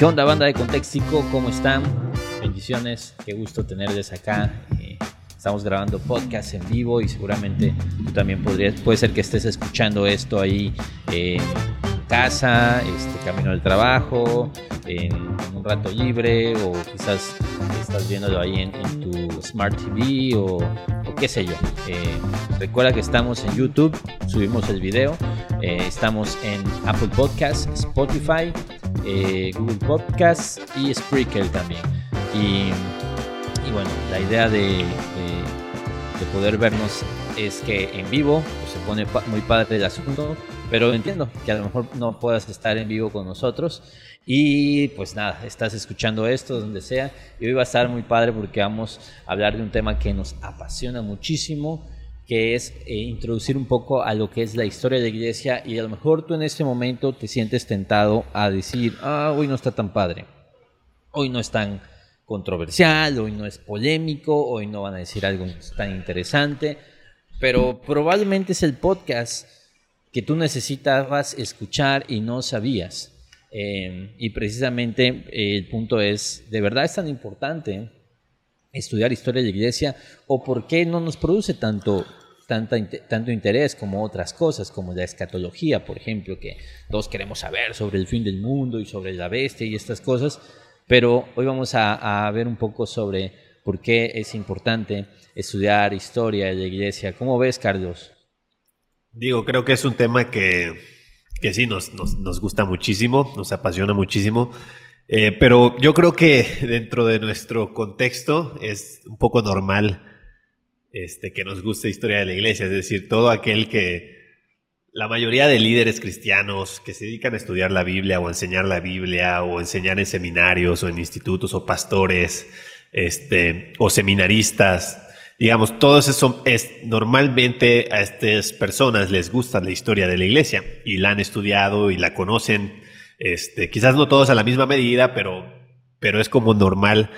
¿Qué onda banda de Contextico? ¿Cómo están? Bendiciones, qué gusto tenerles acá. Eh, estamos grabando podcast en vivo y seguramente tú también podrías, puede ser que estés escuchando esto ahí en casa, este camino del trabajo, en, un rato libre o quizás estás viéndolo ahí en, tu Smart TV o, qué sé yo. Eh, recuerda que estamos en YouTube, subimos el video, eh, estamos en Apple Podcasts, Spotify, eh, Google Podcasts y Spreaker también. Y, bueno, la idea de, poder vernos es que en vivo pues, se pone muy padre el asunto, pero entiendo que a lo mejor no puedas estar en vivo con nosotros. Y pues nada, estás escuchando esto donde sea. Y hoy va a estar muy padre porque vamos a hablar de un tema que nos apasiona muchísimo que es eh, introducir un poco a lo que es la historia de la iglesia y a lo mejor tú en este momento te sientes tentado a decir, ah, hoy no está tan padre, hoy no es tan controversial, hoy no es polémico, hoy no van a decir algo tan interesante, pero probablemente es el podcast que tú necesitabas escuchar y no sabías. Eh, y precisamente eh, el punto es, ¿de verdad es tan importante estudiar historia de la iglesia o por qué no nos produce tanto tanto interés como otras cosas, como la escatología, por ejemplo, que todos queremos saber sobre el fin del mundo y sobre la bestia y estas cosas, pero hoy vamos a, ver un poco sobre por qué es importante estudiar historia de la iglesia. ¿Cómo ves, Carlos? Digo, creo que es un tema que, que sí nos, nos, gusta muchísimo, nos apasiona muchísimo. Eh, pero yo creo que dentro de nuestro contexto es un poco normal este, que nos guste historia de la iglesia, es decir, todo aquel que la mayoría de líderes cristianos que se dedican a estudiar la Biblia o enseñar la Biblia o enseñar en seminarios o en institutos o pastores este, o seminaristas, digamos, todos eso es normalmente a estas personas les gusta la historia de la iglesia y la han estudiado y la conocen, este, quizás no todos a la misma medida, pero, pero es como normal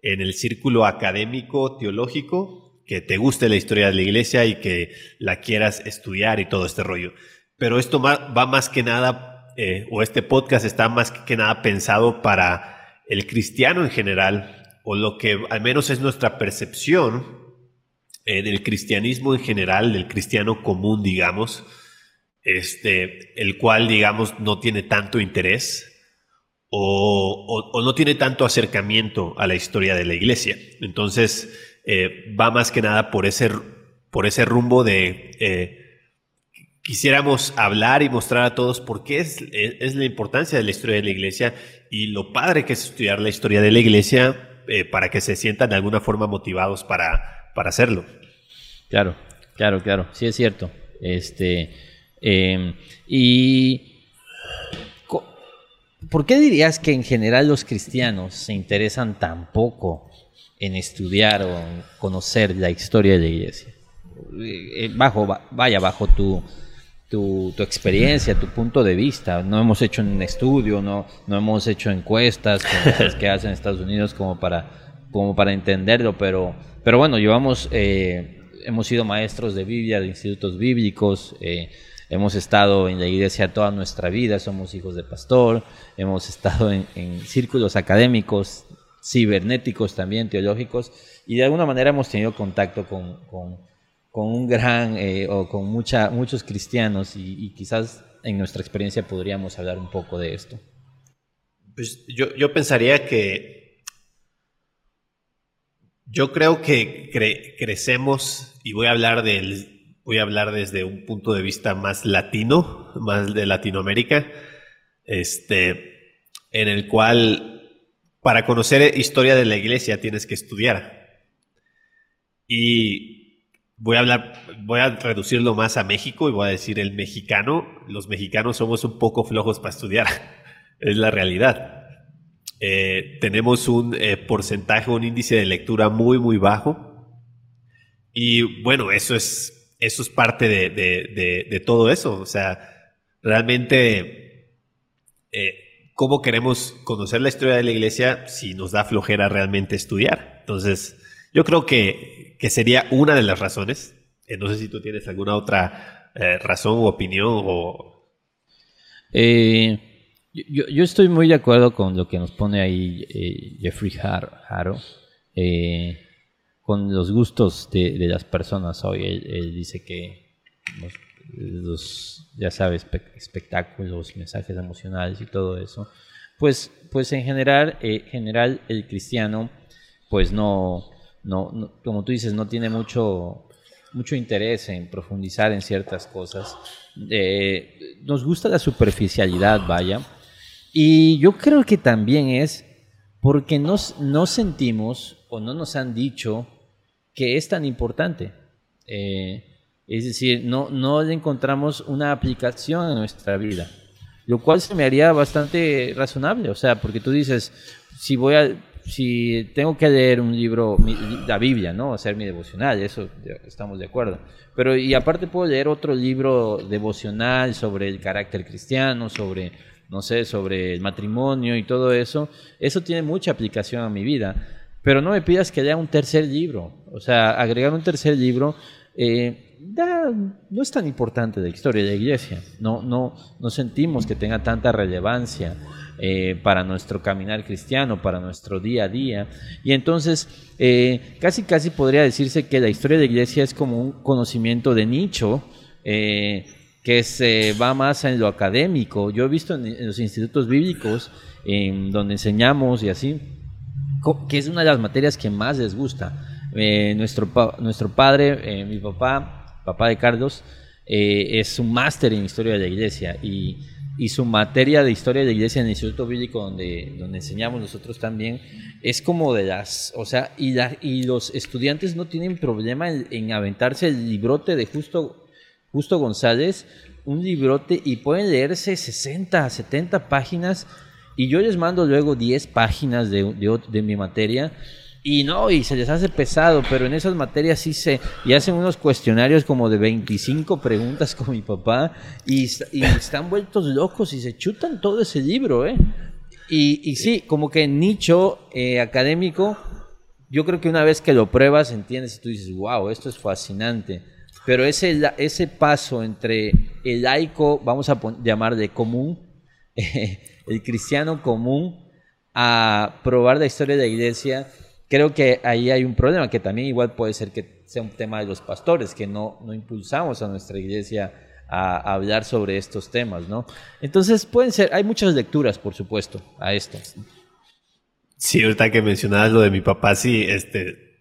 en el círculo académico teológico que te guste la historia de la iglesia y que la quieras estudiar y todo este rollo. Pero esto va más que nada, eh, o este podcast está más que nada pensado para el cristiano en general, o lo que al menos es nuestra percepción eh, del cristianismo en general, del cristiano común, digamos, este, el cual, digamos, no tiene tanto interés o, o no tiene tanto acercamiento a la historia de la iglesia. Entonces, eh, va más que nada por ese, por ese rumbo de eh, quisiéramos hablar y mostrar a todos por qué es, es, la importancia de la historia de la iglesia y lo padre que es estudiar la historia de la iglesia eh, para que se sientan de alguna forma motivados para, para hacerlo. Claro, claro, claro, sí es cierto. Este, em, y ¿por qué dirías que en general los cristianos se interesan tan poco en estudiar o en conocer la historia de la iglesia? Eh, eh, bajo, vaya, bajo tu, tu, experiencia, tu punto de vista. No hemos hecho un estudio, no, no hemos hecho encuestas como las que hacen en Estados Unidos como para, como para entenderlo, pero, pero bueno, llevamos, eh, hemos sido maestros de Biblia, de institutos bíblicos, hemos estado en la iglesia toda nuestra vida, somos hijos de pastor, hemos estado en, en círculos académicos cibernéticos también, teológicos, y de alguna manera hemos tenido contacto con, un gran eh, o con muchos cristianos y, quizás en nuestra experiencia podríamos hablar un poco de esto. Pues yo, pensaría que yo creo que crecemos y voy a hablar del voy a hablar desde un punto de vista más latino, más de Latinoamérica, este, en el cual para conocer historia de la iglesia tienes que estudiar. Y voy a hablar, voy a reducirlo más a México y voy a decir el mexicano. Los mexicanos somos un poco flojos para estudiar. es la realidad. Eh, tenemos un eh, porcentaje, un índice de lectura muy, muy bajo. Y bueno, eso es, eso es parte de, todo eso. O sea, realmente eh, ¿cómo queremos conocer la historia de la iglesia si nos da flojera realmente estudiar? Entonces, yo creo que, sería una de las razones. Eh, no sé si tú tienes alguna otra eh, razón u opinión. Eh, Yo, estoy muy de acuerdo con lo que nos pone ahí Jeffrey Haro, eh, con los gustos de, las personas hoy. Él, dice que los, ya sabes, espectáculos, mensajes emocionales y todo eso, pues, pues en general, eh, general el cristiano, pues no, no, como tú dices, no tiene mucho, mucho interés en profundizar en ciertas cosas. nos gusta la superficialidad, vaya y yo creo que también es porque nos, no sentimos o no nos han dicho que es tan importante. Eh, es decir, no, no le encontramos una aplicación en nuestra vida, lo cual se me haría bastante razonable. O sea, porque tú dices, si voy a, si tengo que leer un libro, la Biblia, ¿no? Hacer mi devocional, eso estamos de acuerdo. Pero y aparte puedo leer otro libro devocional sobre el carácter cristiano, sobre no sé, sobre el matrimonio y todo eso, eso tiene mucha aplicación a mi vida. Pero no me pidas que haya un tercer libro. O sea, agregar un tercer libro eh, no es tan importante de la historia de la iglesia. No, no, no sentimos que tenga tanta relevancia eh, para nuestro caminar cristiano, para nuestro día a día. Y entonces, eh, casi casi podría decirse que la historia de la iglesia es como un conocimiento de nicho que se va más en lo académico. Yo he visto en, los institutos bíblicos, donde enseñamos y así, que es una de las materias que más les gusta. Eh, nuestro, nuestro padre, eh, mi papá, papá de Carlos, eh, es un máster en historia de la iglesia y, y, su materia de historia de la iglesia en el instituto bíblico donde, donde enseñamos nosotros también es como de las, o sea, y, y los estudiantes no tienen problema en, en aventarse el librote de justo Justo González, un librote y pueden leerse 60, 70 páginas y yo les mando luego 10 páginas de, de, mi materia y no, y se les hace pesado, pero en esas materias sí se, y hacen unos cuestionarios como de 25 preguntas con mi papá y, están vueltos locos y se chutan todo ese libro, ¿eh? Y, y sí, como que nicho eh, académico, yo creo que una vez que lo pruebas, entiendes y tú dices, wow, esto es fascinante. Pero ese, ese paso entre el laico, vamos a llamar de común, el cristiano común, a probar la historia de la iglesia, creo que ahí hay un problema, que también igual puede ser que sea un tema de los pastores, que no, no impulsamos a nuestra iglesia a, hablar sobre estos temas, ¿no? Entonces pueden ser, hay muchas lecturas, por supuesto, a esto. Sí, ahorita que mencionabas lo de mi papá, sí, este,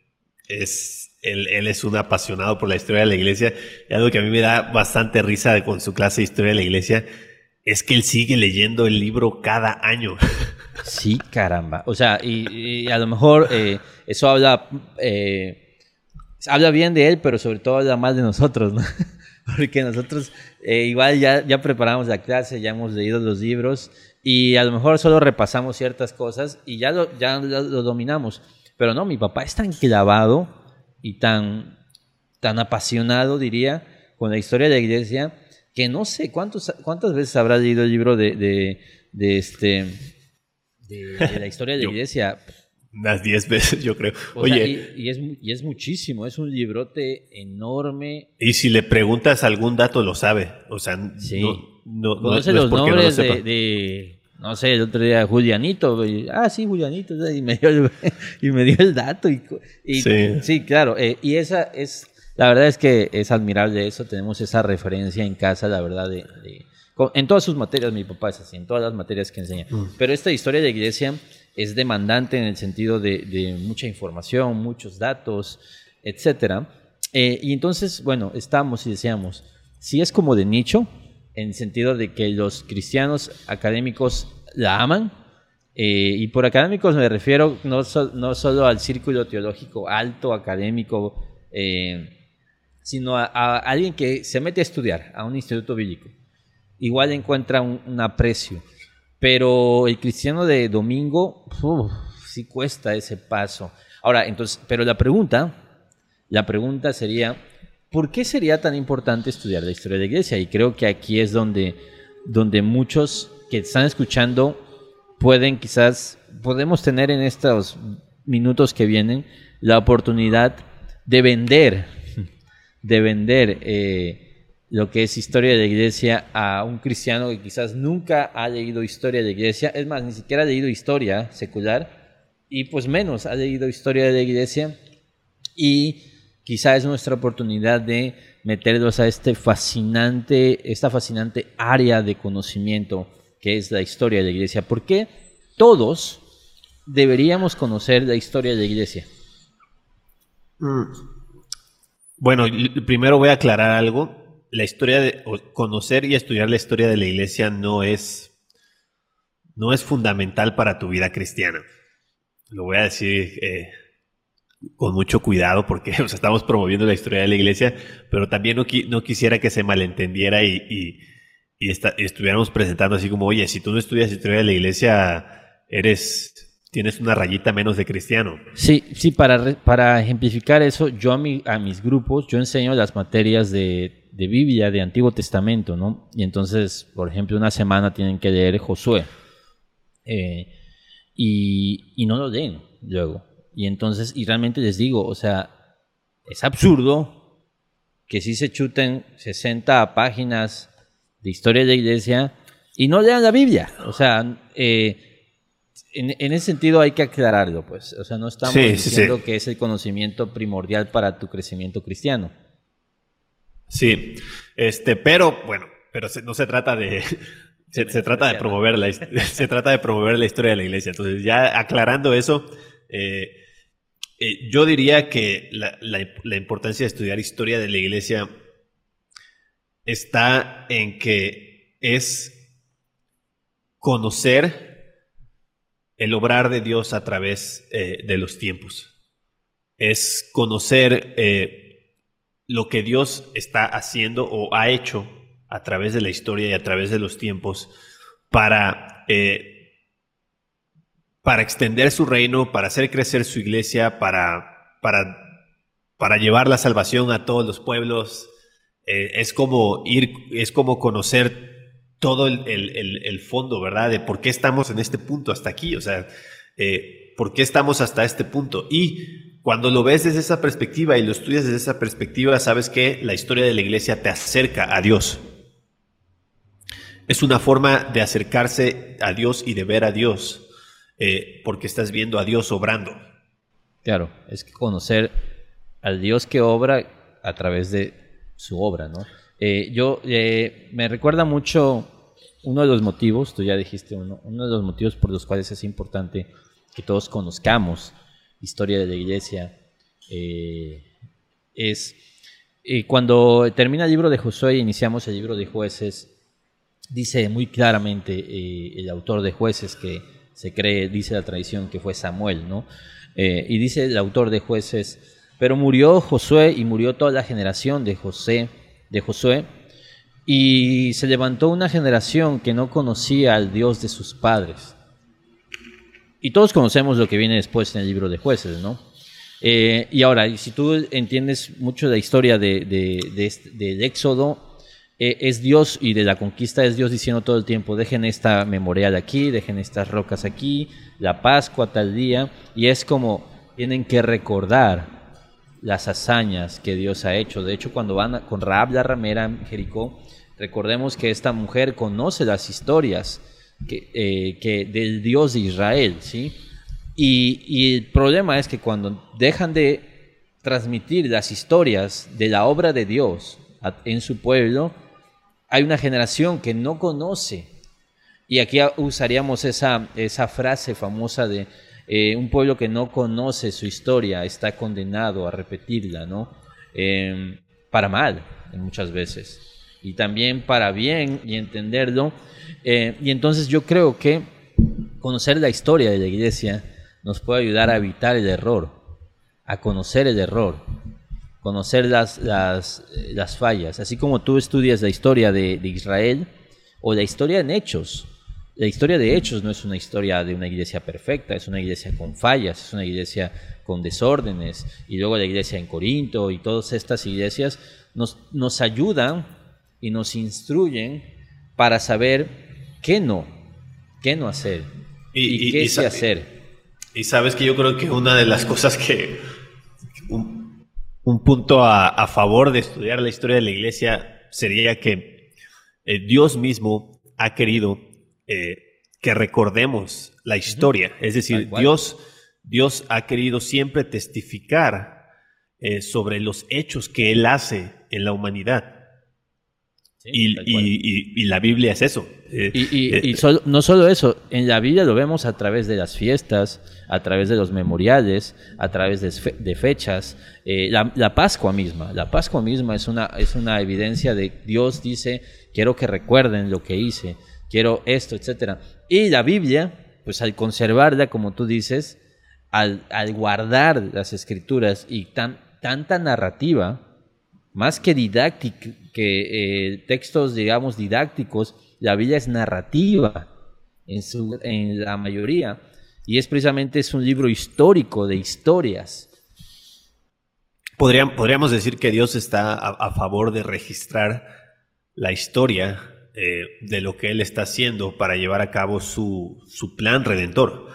es él, él, es un apasionado por la historia de la iglesia. Y algo que a mí me da bastante risa con su clase de historia de la iglesia es que él sigue leyendo el libro cada año. Sí, caramba. O sea, y, a lo mejor eh, eso habla, eh, habla bien de él, pero sobre todo habla mal de nosotros, ¿no? Porque nosotros eh, igual ya, ya preparamos la clase, ya hemos leído los libros y a lo mejor solo repasamos ciertas cosas y ya lo, ya lo dominamos. Pero no, mi papá es tan clavado y tan, tan apasionado, diría, con la historia de la iglesia, que no sé cuántos, cuántas veces habrá leído el libro de, de, este, de, la historia de la iglesia. Unas diez veces, yo creo. Oye. y, es, y es muchísimo, es un librote enorme. Y si le preguntas algún dato, lo sabe. O sea, no, no, Conoce los nombres de, no sé, el otro día Julianito, ah, sí, Julianito, y me dio el, y me dio el dato. Y, sí. claro, eh, y esa es, la verdad es que es admirable eso, tenemos esa referencia en casa, la verdad, de, en todas sus materias, mi papá es así, en todas las materias que enseña. Mm. Pero esta historia de iglesia es demandante en el sentido de, mucha información, muchos datos, etcétera. Eh, y entonces, bueno, estamos y decíamos, si es como de nicho, en el sentido de que los cristianos académicos la aman. Eh, y por académicos me refiero no, no, solo al círculo teológico alto, académico, eh, sino a, alguien que se mete a estudiar a un instituto bíblico. Igual encuentra un, aprecio. Pero el cristiano de domingo, sí cuesta ese paso. Ahora, entonces, pero la pregunta, la pregunta sería, ¿por qué sería tan importante estudiar la historia de la iglesia? Y creo que aquí es donde, donde muchos que están escuchando pueden quizás, podemos tener en estos minutos que vienen la oportunidad de vender, de vender eh, lo que es historia de la iglesia a un cristiano que quizás nunca ha leído historia de la iglesia, es más, ni siquiera ha leído historia secular, y pues menos ha leído historia de la iglesia, y quizás es nuestra oportunidad de meterlos a este fascinante, esta fascinante área de conocimiento que es la historia de la iglesia. porque todos deberíamos conocer la historia de la iglesia? Mm. Bueno, primero voy a aclarar algo la historia de conocer y estudiar la historia de la iglesia no es no es fundamental para tu vida cristiana. Lo voy a decir eh, con mucho cuidado porque estamos promoviendo la historia de la iglesia, pero también no, no quisiera que se malentendiera y, y, estuviéramos presentando así como, oye, si tú no estudias historia de la iglesia, eres tienes una rayita menos de cristiano. Sí, sí, para, para ejemplificar eso, yo a, mi, a mis grupos, yo enseño las materias de de Biblia, de Antiguo Testamento, ¿no? Y entonces, por ejemplo, una semana tienen que leer Josué. Eh, y, no lo leen luego. Y entonces, y realmente les digo, o sea, es absurdo que si se chuten 60 páginas de historia de la iglesia y no lean la Biblia. O sea, eh, en, ese sentido hay que aclararlo, pues. O sea, no estamos diciendo que es el conocimiento primordial para tu crecimiento cristiano. Sí, este, pero bueno, pero no se trata de, se, trata de promover la, se trata de promover la historia de la iglesia. Entonces, ya aclarando eso, eh, eh, yo diría que la, la, importancia de estudiar historia de la iglesia está en que es conocer el obrar de Dios a través eh, de los tiempos. Es conocer lo que Dios está haciendo o ha hecho a través de la historia y a través de los tiempos para, eh, para extender su reino, para hacer crecer su iglesia, para, para, para llevar la salvación a todos los pueblos. Eh, es como ir, es como conocer todo el, fondo, ¿verdad? De por qué estamos en este punto hasta aquí, o sea, eh, por qué estamos hasta este punto. Y cuando lo ves desde esa perspectiva y lo estudias desde esa perspectiva, sabes que la historia de la iglesia te acerca a Dios. Es una forma de acercarse a Dios y de ver a Dios, eh, porque estás viendo a Dios obrando. Claro, es que conocer al Dios que obra a través de su obra, ¿no? Eh, yo eh, me recuerda mucho uno de los motivos, tú ya dijiste uno, uno de los motivos por los cuales es importante que todos conozcamos historia de la iglesia, eh, es eh, cuando termina el libro de Josué y iniciamos el libro de jueces, dice muy claramente eh, el autor de jueces que se cree, dice la tradición que fue Samuel, ¿no? y dice el autor de jueces, pero murió Josué y murió toda la generación de José, de Josué, y se levantó una generación que no conocía al Dios de sus padres. Y todos conocemos lo que viene después en el libro de jueces, ¿no? Eh, y ahora, si tú entiendes mucho de la historia de, del Éxodo, eh, es Dios y de la conquista es Dios diciendo todo el tiempo, dejen esta memorial aquí, dejen estas rocas aquí, la Pascua tal día, y es como tienen que recordar las hazañas que Dios ha hecho. De hecho, cuando van con Raab la ramera en Jericó, recordemos que esta mujer conoce las historias que, eh, que del Dios de Israel, ¿sí? Y, el problema es que cuando dejan de transmitir las historias de la obra de Dios en su pueblo, hay una generación que no conoce. Y aquí usaríamos esa, esa frase famosa de eh, un pueblo que no conoce su historia está condenado a repetirla, ¿no? Em, para mal, muchas veces. Y también para bien y entenderlo eh, y entonces yo creo que conocer la historia de la iglesia nos puede ayudar a evitar el error, a conocer el error, conocer las, las, las fallas. Así como tú estudias la historia de, de Israel o la historia en Hechos. La historia de Hechos no es una historia de una iglesia perfecta, es una iglesia con fallas, es una iglesia con desórdenes, y luego la iglesia en Corinto y todas estas iglesias nos, nos ayudan y nos instruyen para saber qué no, qué no hacer y, qué sí hacer. Y sabes que yo creo que una de las cosas que un, punto a, favor de estudiar la historia de la iglesia sería que eh, Dios mismo ha querido eh, que recordemos la historia. Es decir, Dios, Dios ha querido siempre testificar eh, sobre los hechos que Él hace en la humanidad. Y, la Biblia es eso. Eh, y, eh, no solo eso, en la Biblia lo vemos a través de las fiestas, a través de los memoriales, a través de, fechas. la, la, Pascua misma, la Pascua misma es una, es una evidencia de Dios dice, quiero que recuerden lo que hice, quiero esto, etc. Y la Biblia, pues al conservarla, como tú dices, al, al guardar las escrituras y tan, tanta narrativa, más que que eh, textos, digamos, didácticos, la Biblia es narrativa en, su, en la mayoría. Y es precisamente es un libro histórico de historias. Podríamos decir que Dios está a, favor de registrar la historia eh, de lo que Él está haciendo para llevar a cabo su, su plan redentor.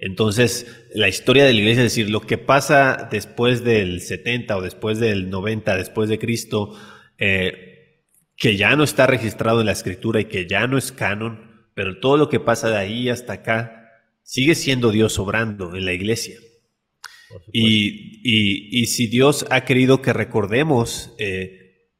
Entonces, la historia de la iglesia, es decir, lo que pasa después del 70 o después del 90, después de Cristo, eh, que ya no está registrado en la escritura y que ya no es canon, pero todo lo que pasa de ahí hasta acá sigue siendo Dios obrando en la iglesia. Y, si Dios ha querido que recordemos eh,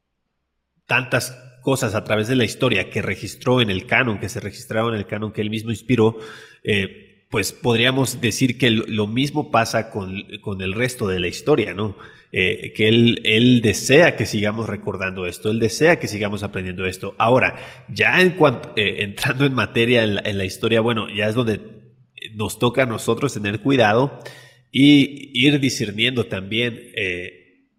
tantas cosas a través de la historia que registró en el canon, que se registraron en el canon que él mismo inspiró, eh, pues podríamos decir que lo mismo pasa con, el resto de la historia, ¿no? Eh, que él, él, desea que sigamos recordando esto, él desea que sigamos aprendiendo esto. Ahora, ya en cuanto, eh, entrando en materia en la, historia, bueno, ya es donde nos toca a nosotros tener cuidado y ir discerniendo también eh,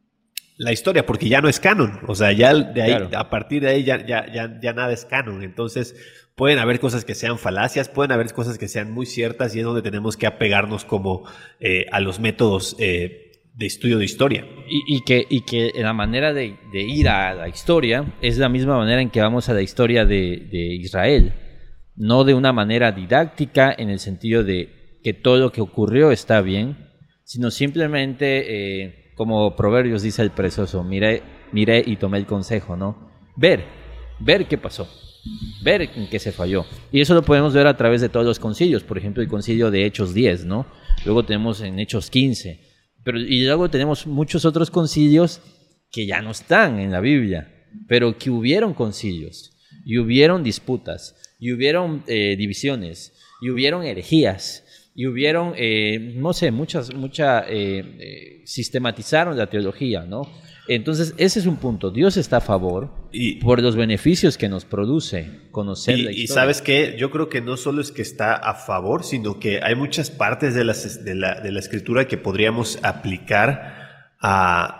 la historia, porque ya no es canon, o sea, ya de ahí, a partir de ahí ya, ya, ya, ya nada es canon. Entonces, Pueden haber cosas que sean falacias, pueden haber cosas que sean muy ciertas y es donde tenemos que apegarnos como eh, a los métodos eh, de estudio de historia. Y, que, y que la manera de, ir a la historia es la misma manera en que vamos a la historia de, Israel, no de una manera didáctica en el sentido de que todo lo que ocurrió está bien, sino simplemente, eh, como Proverbios dice el precioso, miré, miré y tomé el consejo, ¿no? Ver, ver qué pasó ver en qué se falló. Y eso lo podemos ver a través de todos los concilios, por ejemplo, el concilio de Hechos 10, ¿no? Luego tenemos en Hechos 15, pero, y luego tenemos muchos otros concilios que ya no están en la Biblia, pero que hubieron concilios, y hubieron disputas, y hubieron eh, divisiones, y hubieron herejías, y hubieron, eh, no sé, muchas, mucha, eh, sistematizaron la teología, ¿no? Entonces, ese es un punto. Dios está a favor y, por los beneficios que nos produce conocer y, la historia. Y sabes que yo creo que no solo es que está a favor, sino que hay muchas partes de, las, de, la, de la escritura que podríamos aplicar a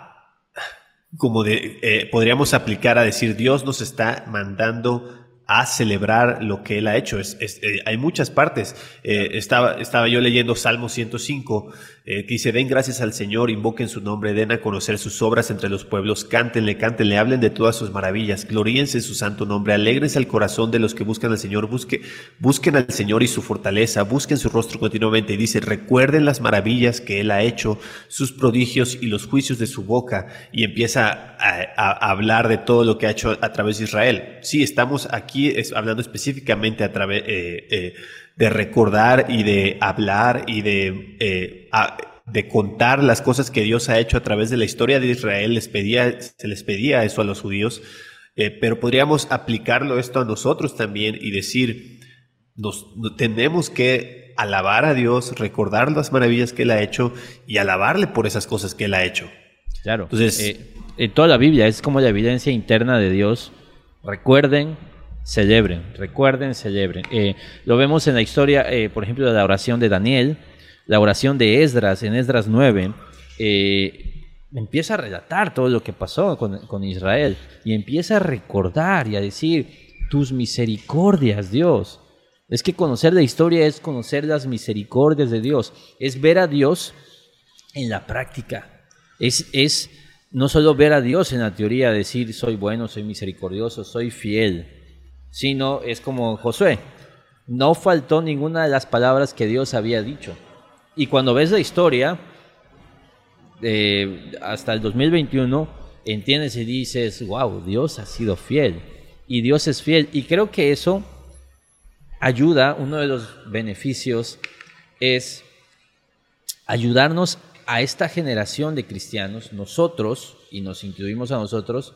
como de, eh, podríamos aplicar a decir Dios nos está mandando a celebrar lo que él ha hecho. Es, eh, hay muchas partes. Eh, estaba, estaba yo leyendo Salmo 105 eh, que dice, den gracias al Señor, invoquen su nombre, den a conocer sus obras entre los pueblos, cántenle, cántenle, hablen de todas sus maravillas, gloríense en su santo nombre, alegrense al corazón de los que buscan al Señor, busque, busquen al Señor y su fortaleza, busquen su rostro continuamente. Y dice, recuerden las maravillas que Él ha hecho, sus prodigios y los juicios de su boca. Y empieza a, hablar de todo lo que ha hecho a través de Israel. Sí, estamos aquí hablando específicamente a través... Eh, eh, de recordar y de hablar y de, eh, de contar las cosas que Dios ha hecho a través de la historia de Israel. Les pedía, se les pedía eso a los judíos, eh, pero podríamos aplicarlo esto a nosotros también y decir, nos, tenemos que alabar a Dios, recordar las maravillas que Él ha hecho y alabarle por esas cosas que Él ha hecho. Claro. Entonces, eh, en toda la Biblia es como la evidencia interna de Dios. Recuerden celebren, recuerden, celebren. Eh, lo vemos en la historia, eh, por ejemplo, de la oración de Daniel, la oración de Esdras, en Esdras 9, eh, empieza a relatar todo lo que pasó con, Israel y empieza a recordar y a decir, tus misericordias, Dios. Es que conocer la historia es conocer las misericordias de Dios, es ver a Dios en la práctica, es, es no solo ver a Dios en la teoría, decir soy bueno, soy misericordioso, soy fiel, sino es como Josué. No faltó ninguna de las palabras que Dios había dicho. Y cuando ves la historia, hasta el 2021, entiendes y dices, wow, Dios ha sido fiel. Y Dios es fiel. Y creo que eso ayuda, uno de los beneficios es ayudarnos a esta generación de cristianos, nosotros, y nos incluimos a nosotros,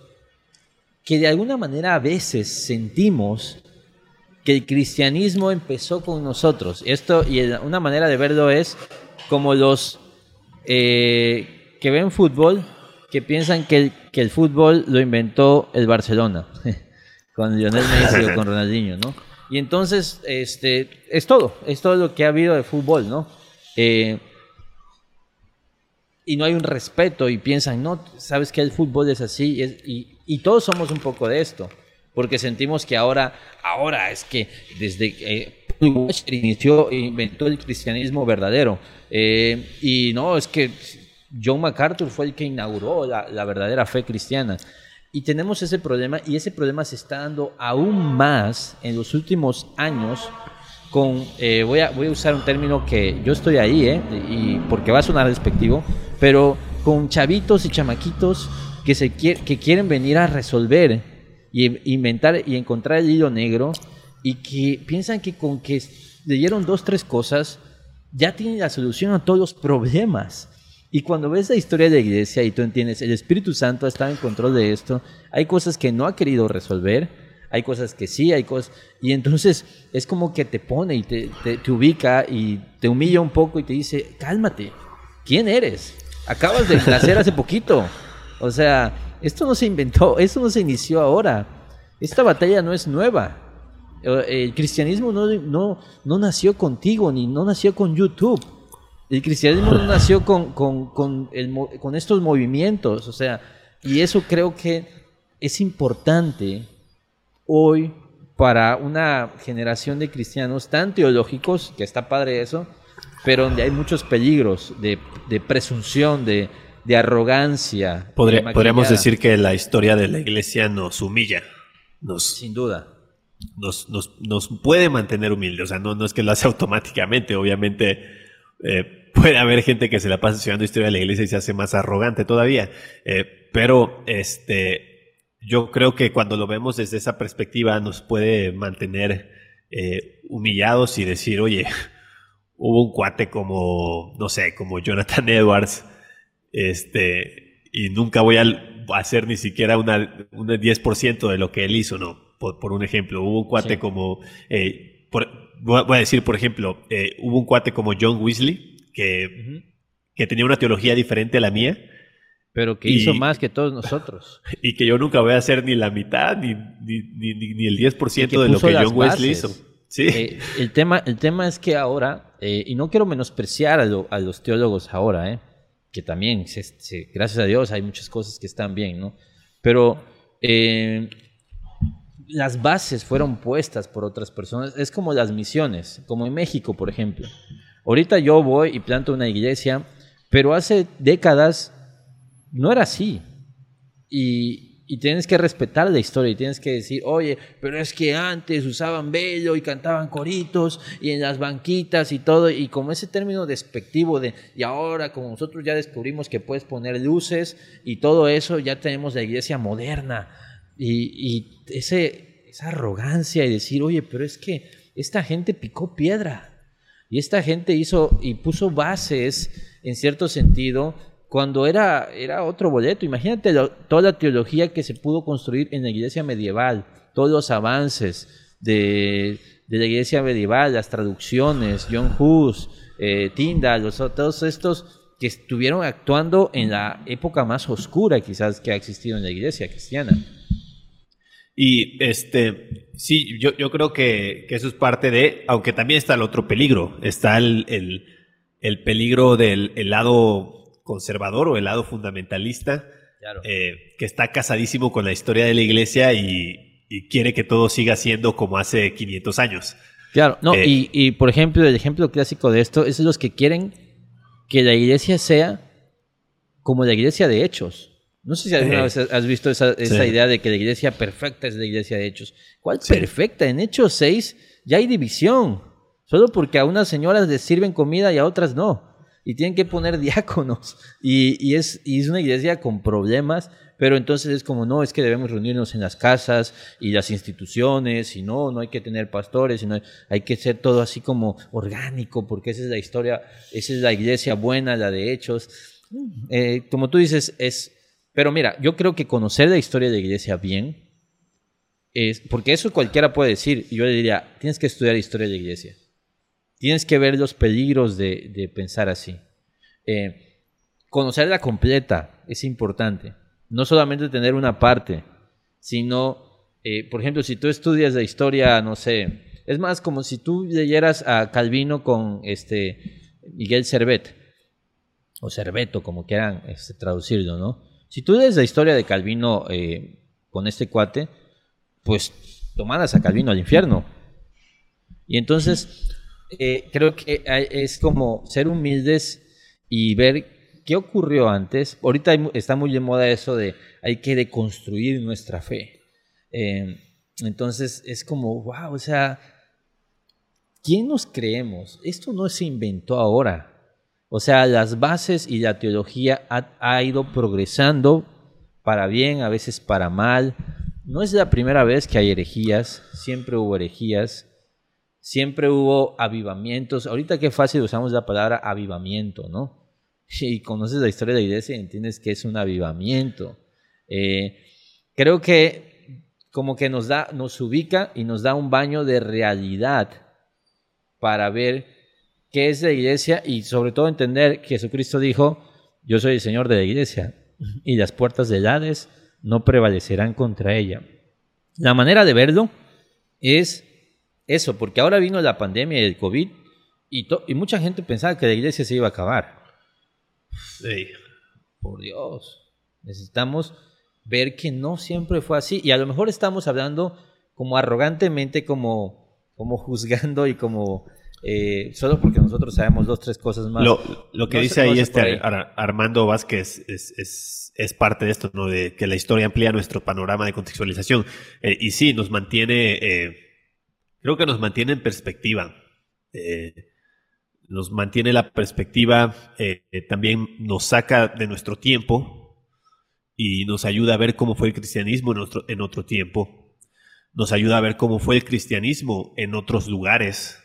que de alguna manera a veces sentimos que el cristianismo empezó con nosotros. Esto, y una manera de verlo es como los eh, que ven fútbol, que piensan que el, fútbol lo inventó el Barcelona, con Lionel Messi o con Ronaldinho, ¿no? Y entonces, este, es todo, es todo lo que ha habido de fútbol, ¿no? Eh, y no hay un respeto y piensan, no, sabes que el fútbol es así y, y, todos somos un poco de esto, porque sentimos que ahora, ahora es que desde que eh, inició, inventó el cristianismo verdadero eh, y no, es que John MacArthur fue el que inauguró la, la verdadera fe cristiana. Y tenemos ese problema y ese problema se está dando aún más en los últimos años con, eh, voy, a, voy a usar un término que yo estoy ahí, eh, y porque va a sonar despectivo, pero con chavitos y chamaquitos que, se que quieren venir a resolver y inventar y encontrar el hilo negro y que piensan que con que leyeron dos, tres cosas ya tienen la solución a todos los problemas. Y cuando ves la historia de la iglesia y tú entiendes, el Espíritu Santo ha estado en control de esto, hay cosas que no ha querido resolver, hay cosas que sí, hay cosas... Y entonces es como que te pone y te, te, ubica y te humilla un poco y te dice, cálmate, ¿quién eres? Acabas de nacer hace poquito. O sea, esto no se inventó, esto no se inició ahora. Esta batalla no es nueva. El cristianismo no, no, no nació contigo, ni no nació con YouTube. El cristianismo no nació con, con, con, con estos movimientos. O sea, y eso creo que es importante hoy para una generación de cristianos tan teológicos, que está padre eso, pero donde hay muchos peligros de, presunción, de, arrogancia. podríamos decir que la historia de la iglesia nos humilla. Nos, Sin duda. Nos, nos, puede mantener humildes. O sea, no, no es que lo hace automáticamente. Obviamente eh, puede haber gente que se la pasa estudiando historia de la iglesia y se hace más arrogante todavía. Eh, pero este yo creo que cuando lo vemos desde esa perspectiva nos puede mantener eh, humillados y decir, oye, hubo un cuate como, no sé, como Jonathan Edwards, este, y nunca voy a hacer ni siquiera una, un 10% de lo que él hizo, ¿no? Por, un ejemplo, hubo un cuate como, eh, voy a decir, por ejemplo, eh, hubo un cuate como John Weasley, que, que tenía una teología diferente a la mía, pero que hizo más que todos nosotros. Y que yo nunca voy a hacer ni la mitad, ni, ni, ni, el 10% de lo que John Wesley hizo. Sí. Eh, el, tema, el tema es que ahora, eh, y no quiero menospreciar a, los teólogos ahora, eh, que también, gracias a Dios, hay muchas cosas que están bien, ¿no? Pero las bases fueron puestas por otras personas. Es como las misiones, como en México, por ejemplo. Ahorita yo voy y planto una iglesia, pero hace décadas no era así. Y, tienes que respetar la historia y tienes que decir, oye, pero es que antes usaban velo y cantaban coritos y en las banquitas y todo, y como ese término despectivo de, y ahora como nosotros ya descubrimos que puedes poner luces y todo eso, ya tenemos la iglesia moderna. Y, ese, esa arrogancia y decir, oye, pero es que esta gente picó piedra. Y esta gente hizo y puso bases, en cierto sentido, cuando era, era otro boleto. Imagínate toda la teología que se pudo construir en la iglesia medieval, todos los avances de, la iglesia medieval, las traducciones, John Hus, eh, todos estos que estuvieron actuando en la época más oscura quizás que ha existido en la iglesia cristiana. Y este, sí, yo, yo creo que, eso es parte de, aunque también está el otro peligro, está el, el, peligro del lado conservador o el lado fundamentalista, eh, que está casadísimo con la historia de la iglesia y, quiere que todo siga siendo como hace 500 años. Claro, no, eh, y, por ejemplo, el ejemplo clásico de esto es los que quieren que la iglesia sea como la iglesia de hechos. No sé si alguna vez has visto esa, idea de que la iglesia perfecta es la iglesia de hechos. ¿Cuál perfecta? En Hechos 6 ya hay división. Solo porque a unas señoras les sirven comida y a otras no y tienen que poner diáconos. Y, es, una iglesia con problemas, pero entonces es como, no, es que debemos reunirnos en las casas y las instituciones, y no, no hay que tener pastores, sino hay que ser todo así como orgánico, porque esa es la historia, esa es la iglesia buena, la de hechos. Eh, como tú dices, es... Pero mira, yo creo que conocer la historia de la iglesia bien, es, porque eso cualquiera puede decir, y yo le diría, tienes que estudiar historia de la iglesia. Tienes que ver los peligros de, de pensar así. Eh, conocerla completa es importante. No solamente tener una parte, sino, eh, por ejemplo, si tú estudias la historia, no sé, es más como si tú leyeras a Calvino con este Miguel Servet, o Cerveto, como quieran este, traducirlo, ¿no? Si tú lees la historia de Calvino eh, con este cuate, pues tomaras a Calvino al infierno. Y entonces, eh, creo que es como ser humildes y ver ¿Qué ocurrió antes? Ahorita está muy de moda eso de hay que deconstruir nuestra fe. Eh, entonces es como, wow, o sea, ¿quién nos creemos? Esto no se inventó ahora. O sea, las bases y la teología ha, ha ido progresando para bien, a veces para mal. No es la primera vez que hay herejías, siempre hubo herejías, siempre hubo avivamientos. Ahorita qué fácil usamos la palabra avivamiento, ¿no? y conoces la historia de la iglesia y entiendes que es un avivamiento. Eh, creo que como que nos da, nos ubica y nos da un baño de realidad para ver qué es la iglesia y sobre todo entender que Jesucristo dijo, yo soy el Señor de la iglesia y las puertas del Hades no prevalecerán contra ella. La manera de verlo es eso, porque ahora vino la pandemia y el COVID y, y mucha gente pensaba que la iglesia se iba a acabar. Por Dios. Necesitamos ver que no siempre fue así. Y a lo mejor estamos hablando como arrogantemente, como, como juzgando y como eh, solo porque nosotros sabemos dos, tres cosas más. Lo, que dice ahí este Armando Vázquez es, es, parte de esto, ¿no? De que la historia amplía nuestro panorama de contextualización. Eh, y sí, nos mantiene, eh, creo que nos mantiene en perspectiva nos mantiene la perspectiva, eh, eh, también nos saca de nuestro tiempo y nos ayuda a ver cómo fue el cristianismo en otro, en otro tiempo. Nos ayuda a ver cómo fue el cristianismo en otros lugares.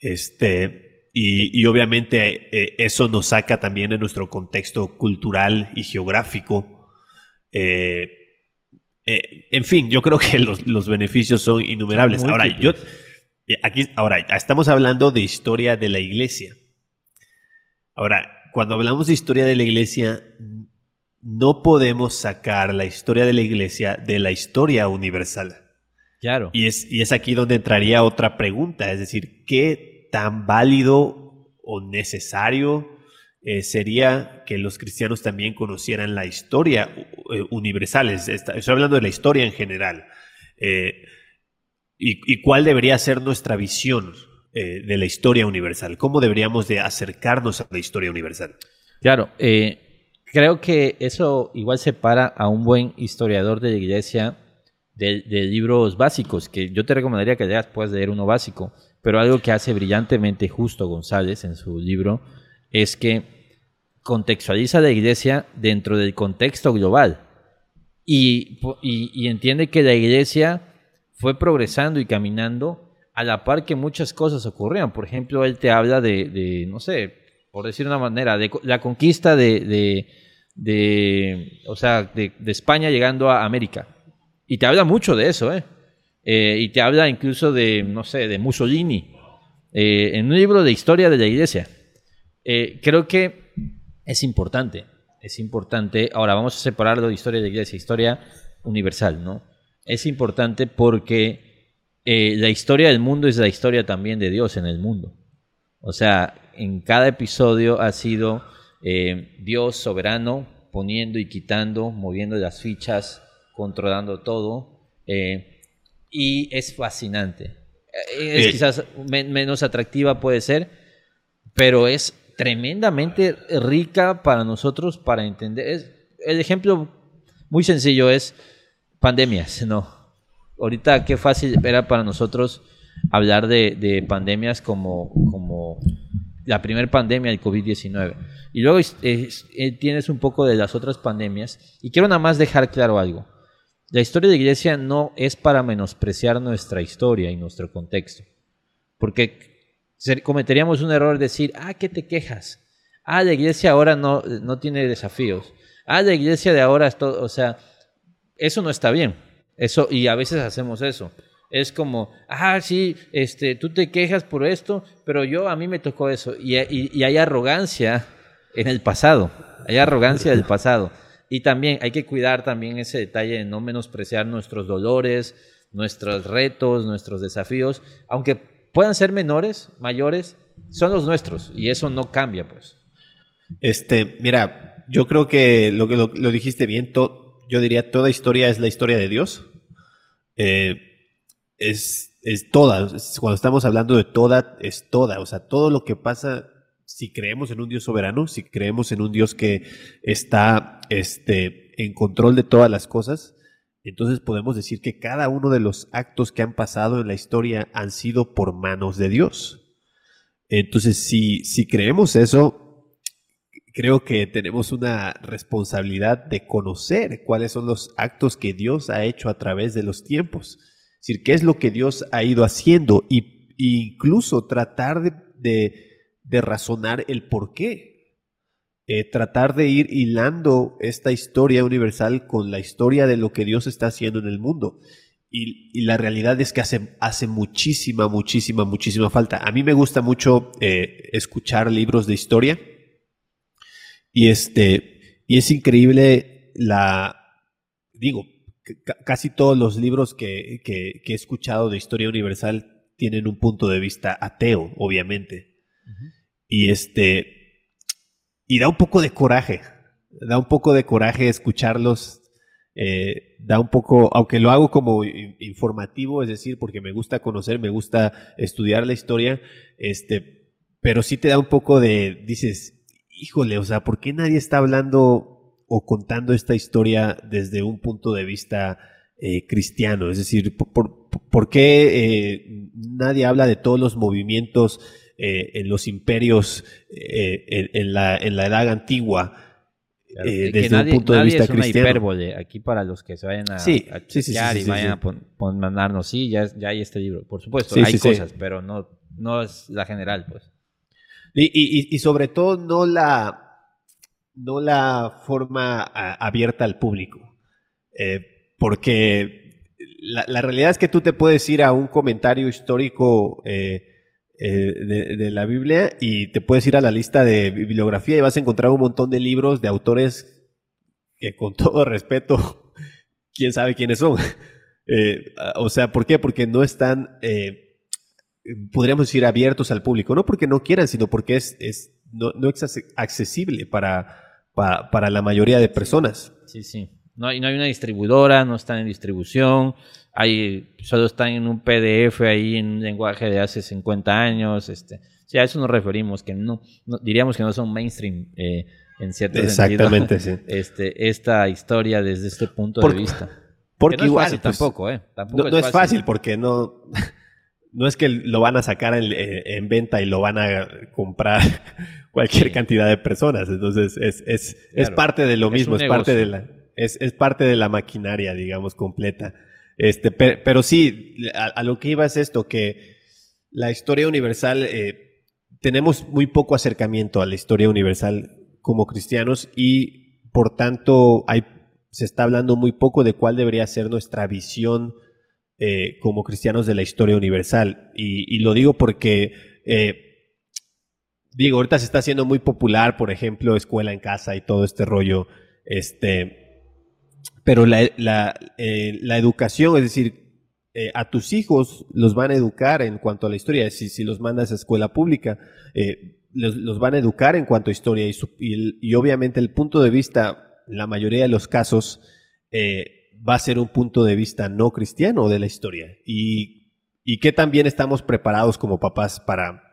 Este, y, obviamente eh, eso nos saca también de nuestro contexto cultural y geográfico. En fin, yo creo que los, los beneficios son innumerables. Ahora, yo, Aquí, ahora, estamos hablando de historia de la iglesia. Ahora, cuando hablamos de historia de la iglesia, no podemos sacar la historia de la iglesia de la historia universal. Claro. Y es, y es aquí donde entraría otra pregunta, es decir, ¿qué tan válido o necesario eh, sería que los cristianos también conocieran la historia eh, universal? Estoy hablando de la historia en general. Eh, y, cuál debería ser nuestra visión eh, de la historia universal. ¿Cómo deberíamos de acercarnos a la historia universal? Claro, creo que eso igual separa a un buen historiador de la iglesia de, libros básicos, que yo te recomendaría que leas, puedas leer uno básico, pero algo que hace brillantemente Justo González en su libro es que contextualiza la iglesia dentro del contexto global y, y entiende que la iglesia fue progresando y caminando a la par que muchas cosas ocurrían. Por ejemplo, él te habla de, no sé, por decir una manera, de la conquista de, de, o sea, de, España llegando a América. Y te habla mucho de eso, ¿eh? eh y te habla incluso de, no sé, de Mussolini, eh, en un libro de historia de la iglesia. Eh, creo que es importante, es importante. Ahora vamos a separarlo de historia de iglesia, historia universal, ¿no? es importante porque eh, la historia del mundo es la historia también de Dios en el mundo. O sea, en cada episodio ha sido eh, Dios soberano poniendo y quitando, moviendo las fichas, controlando todo. Eh, y es fascinante. Es quizás menos atractiva puede ser, pero es tremendamente rica para nosotros para entender. el ejemplo muy sencillo es pandemias, no. Ahorita qué fácil era para nosotros hablar de, pandemias como, como la primera pandemia del COVID-19. Y luego eh, tienes un poco de las otras pandemias. Y quiero nada más dejar claro algo. La historia de la iglesia no es para menospreciar nuestra historia y nuestro contexto. Porque cometeríamos un error decir, ah, ¿qué te quejas? Ah, la iglesia ahora no, no tiene desafíos. Ah, la iglesia de ahora es todo, o sea, eso no está bien. Eso, y a veces hacemos eso. Es como, ah, sí, este, tú te quejas por esto, pero yo a mí me tocó eso. Y, y, hay arrogancia en el pasado, hay arrogancia del pasado. Y también hay que cuidar también ese detalle de no menospreciar nuestros dolores, nuestros retos, nuestros desafíos, aunque puedan ser menores, mayores, son los nuestros y eso no cambia, pues. Este, mira, yo creo que lo que lo, dijiste bien, yo diría toda historia es la historia de Dios. Eh, es, es toda. Cuando estamos hablando de toda, es toda. O sea, todo lo que pasa, si creemos en un Dios soberano, si creemos en un Dios que está este, en control de todas las cosas, entonces podemos decir que cada uno de los actos que han pasado en la historia han sido por manos de Dios. Entonces, si, si creemos eso, creo que tenemos una responsabilidad de conocer cuáles son los actos que Dios ha hecho a través de los tiempos es decir, qué es lo que Dios ha ido haciendo y, incluso tratar de, razonar el por qué. Eh, tratar de ir hilando esta historia universal con la historia de lo que Dios está haciendo en el mundo. Y, la realidad es que hace, hace muchísima, muchísima, muchísima falta. A mí me gusta mucho eh, escuchar libros de historia. Y este, y es increíble la, digo, casi todos los libros que, he escuchado de historia universal tienen un punto de vista ateo, obviamente. Y este. Y da un poco de coraje. Da un poco de coraje escucharlos. Eh, da un poco, aunque lo hago como informativo, es decir, porque me gusta conocer, me gusta estudiar la historia, este, pero sí te da un poco de, dices, híjole, o sea, ¿por qué nadie está hablando o contando esta historia desde un punto de vista eh, cristiano? Es decir, ¿por, qué eh, nadie habla de todos los movimientos eh, en los imperios en, la, edad antigua? desde un punto de vista es una hipérbole aquí para los que se vayan a, sí, y vayan a mandarnos, sí, ya, ya hay este libro. Por supuesto, hay cosas, pero no, no es la general, pues. y, sobre todo no la, no la forma abierta al público. Eh, porque la, realidad es que tú te puedes ir a un comentario histórico eh, eh, de, la Biblia y te puedes ir a la lista de bibliografía y vas a encontrar un montón de libros de autores que con todo respeto, quién sabe quiénes son. o sea, ¿por qué? Porque no están, podríamos decir, abiertos al público. No porque no quieran, sino porque es, es no, no es accesible para, para la mayoría de personas. Sí, sí. No hay, no hay una distribuidora, no están en distribución, hay, solo están en un PDF ahí en un lenguaje de hace 50 años. Este. Sí, a eso nos referimos, que no, diríamos que no son mainstream eh, en cierto Exactamente, sí. Este, esta historia desde este punto de vista. Porque no igual, es fácil pues, tampoco, ¿eh? Tampoco no, es, fácil, porque no, no es que lo van a sacar en, en venta y lo van a comprar cualquier cantidad de personas. Entonces, es, es, es parte de lo mismo, es, parte de la, es, es, parte de la maquinaria, digamos, completa. Este, pero, sí, a, lo que iba es esto, que la historia universal, eh, tenemos muy poco acercamiento a la historia universal como cristianos y por tanto hay, se está hablando muy poco de cuál debería ser nuestra visión eh, como cristianos de la historia universal. Y, y lo digo porque eh, digo, ahorita se está haciendo muy popular, por ejemplo, escuela en casa y todo este rollo, este, pero la, la, eh, la educación, es decir, eh, a tus hijos los van a educar en cuanto a la historia, si, si los mandas a escuela pública, eh, los, van a educar en cuanto a historia. Y, y, obviamente el punto de vista, la mayoría de los casos, va a ser un punto de vista no cristiano de la historia. Y, y que también estamos preparados como papás para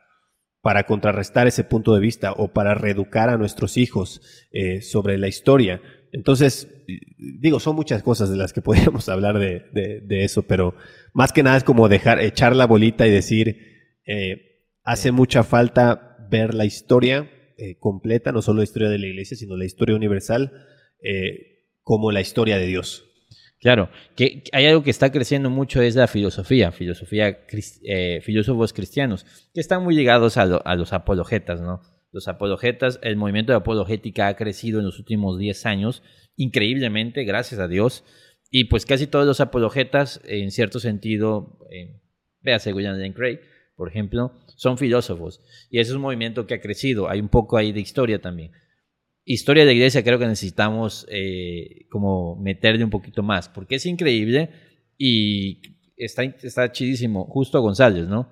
para contrarrestar ese punto de vista o para reeducar a nuestros hijos eh, sobre la historia. Entonces, digo, son muchas cosas de las que podríamos hablar de, eso, pero más que nada es como dejar, echar la bolita y decir, eh, hace mucha falta ver la historia eh, completa, no solo la historia de la iglesia, sino la historia universal, eh, como la historia de Dios. Claro, que hay algo que está creciendo mucho es la filosofía, filosofía, eh, filósofos cristianos, que están muy ligados a, a, los apologetas, ¿no? Los apologetas, el movimiento de apologética ha crecido en los últimos 10 años, increíblemente, gracias a Dios, y pues casi todos los apologetas, en cierto sentido, eh, véase William Lane Craig, por ejemplo, son filósofos, y ese es un movimiento que ha crecido, hay un poco ahí de historia también historia de la iglesia creo que necesitamos eh, como meterle un poquito más, porque es increíble y está, está chidísimo. Justo González, ¿no?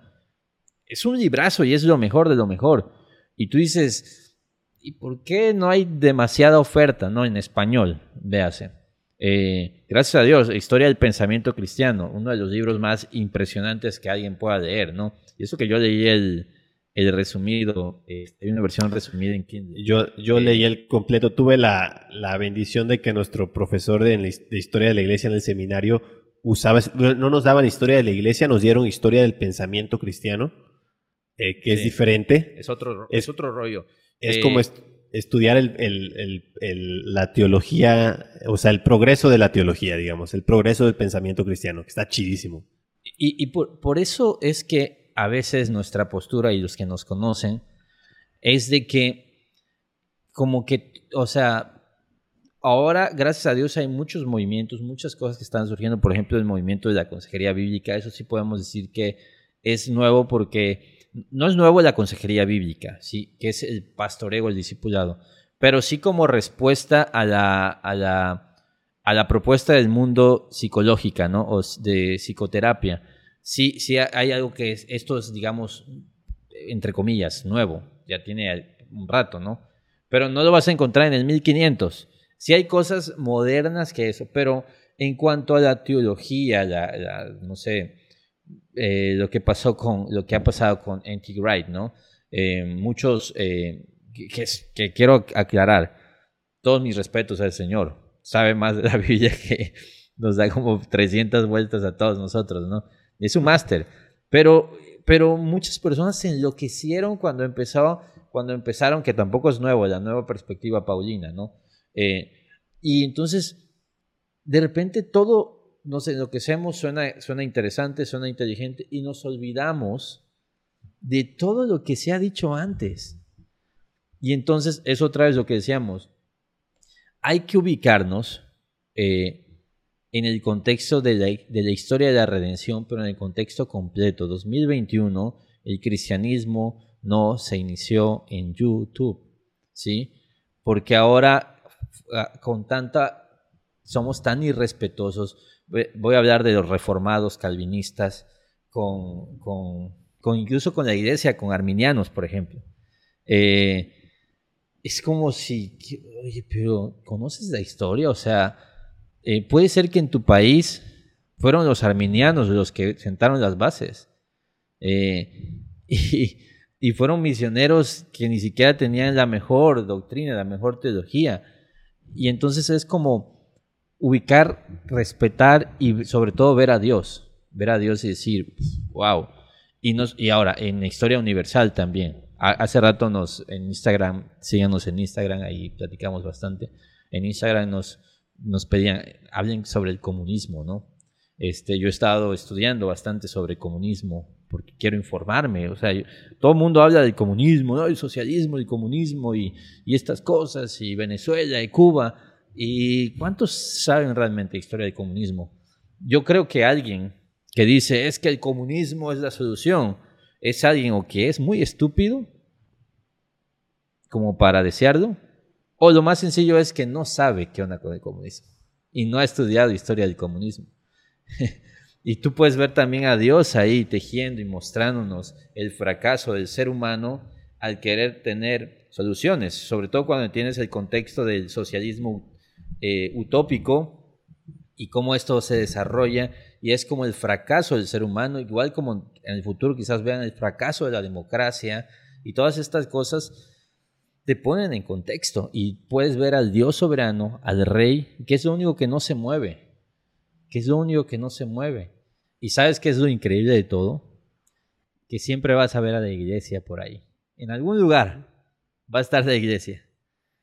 Es un librazo y es lo mejor de lo mejor. Y tú dices, ¿y por qué no hay demasiada oferta, ¿no? En español, véase. Eh, gracias a Dios, Historia del Pensamiento Cristiano, uno de los libros más impresionantes que alguien pueda leer, ¿no? Y eso que yo leí el, el resumido, este, hay una versión resumida en Kindle. Yo, yo eh, leí el completo, tuve la, bendición de que nuestro profesor de, historia de la iglesia en el seminario usaba, no nos daban historia de la iglesia, nos dieron historia del pensamiento cristiano, eh, que es diferente. Es otro, es, otro rollo. Es como eh, estudiar la teología, o sea, el progreso de la teología, digamos, el progreso del pensamiento cristiano, que está chidísimo. Y, por, por eso es que a veces nuestra postura y los que nos conocen es de que como que, o sea, ahora gracias a Dios hay muchos movimientos, muchas cosas que están surgiendo, por ejemplo el movimiento de la consejería bíblica, eso sí podemos decir que es nuevo porque no es nuevo la consejería bíblica, sí, que es el pastoreo, el discipulado, pero sí como respuesta a la, a la, a la propuesta del mundo psicológica, ¿no? O de psicoterapia sí, sí hay algo que es, esto es, digamos, entre comillas, nuevo, ya tiene un rato, ¿no? Pero no lo vas a encontrar en el 1500. Sí hay cosas modernas que eso, pero en cuanto a la teología, la, no sé, eh, lo que pasó con, lo que ha pasado con N.T. Wright, ¿no? Eh, muchos, eh, que, que, quiero aclarar, todos mis respetos al Señor, sabe más de la Biblia que nos da como 300 vueltas a todos nosotros, ¿no? es un máster. Pero, pero muchas personas se enloquecieron cuando, empezó, cuando empezaron, que tampoco es nuevo, la nueva perspectiva paulina, ¿no? Eh, y entonces, de repente todo nos enloquecemos, suena, suena interesante, suena inteligente, y nos olvidamos de todo lo que se ha dicho antes. Y entonces, es otra vez lo que decíamos, hay que ubicarnos eh, en el contexto de la, historia de la redención, pero en el contexto completo. 2021, el cristianismo no se inició en YouTube, ¿sí? Porque ahora, ah, con tanta, somos tan irrespetuosos. Voy a hablar de los reformados calvinistas, con, con, incluso con la iglesia, con arminianos, por ejemplo. Eh, es como si, oye, pero ¿conoces la historia? O sea, eh, puede ser que en tu país fueron los arminianos los que sentaron las bases. Eh, y, fueron misioneros que ni siquiera tenían la mejor doctrina, la mejor teología. Y entonces es como ubicar, respetar y sobre todo ver a Dios. Ver a Dios y decir, wow. Y, nos, y ahora, en Historia Universal también. Hace rato nos en Instagram, síganos en Instagram, ahí platicamos bastante. En Instagram nos, nos pedían, hablen sobre el comunismo, ¿no? Este, yo he estado estudiando bastante sobre comunismo porque quiero informarme, o sea, todo el mundo habla del comunismo, ¿no? El socialismo, el comunismo y, y estas cosas, y Venezuela y Cuba, y ¿cuántos saben realmente historia del comunismo? Yo creo que alguien que dice es que el comunismo es la solución, es alguien o que es muy estúpido como para desearlo, o lo más sencillo es que no sabe qué onda con el comunismo y no ha estudiado historia del comunismo. y tú puedes ver también a Dios ahí tejiendo y mostrándonos el fracaso del ser humano al querer tener soluciones, sobre todo cuando tienes el contexto del socialismo eh, utópico y cómo esto se desarrolla y es como el fracaso del ser humano, igual como en el futuro quizás vean el fracaso de la democracia y todas estas cosas te ponen en contexto y puedes ver al Dios soberano, al Rey, que es lo único que no se mueve, que es lo único que no se mueve. Y sabes qué es lo increíble de todo? Que siempre vas a ver a la iglesia por ahí. en algún lugar va a estar la iglesia.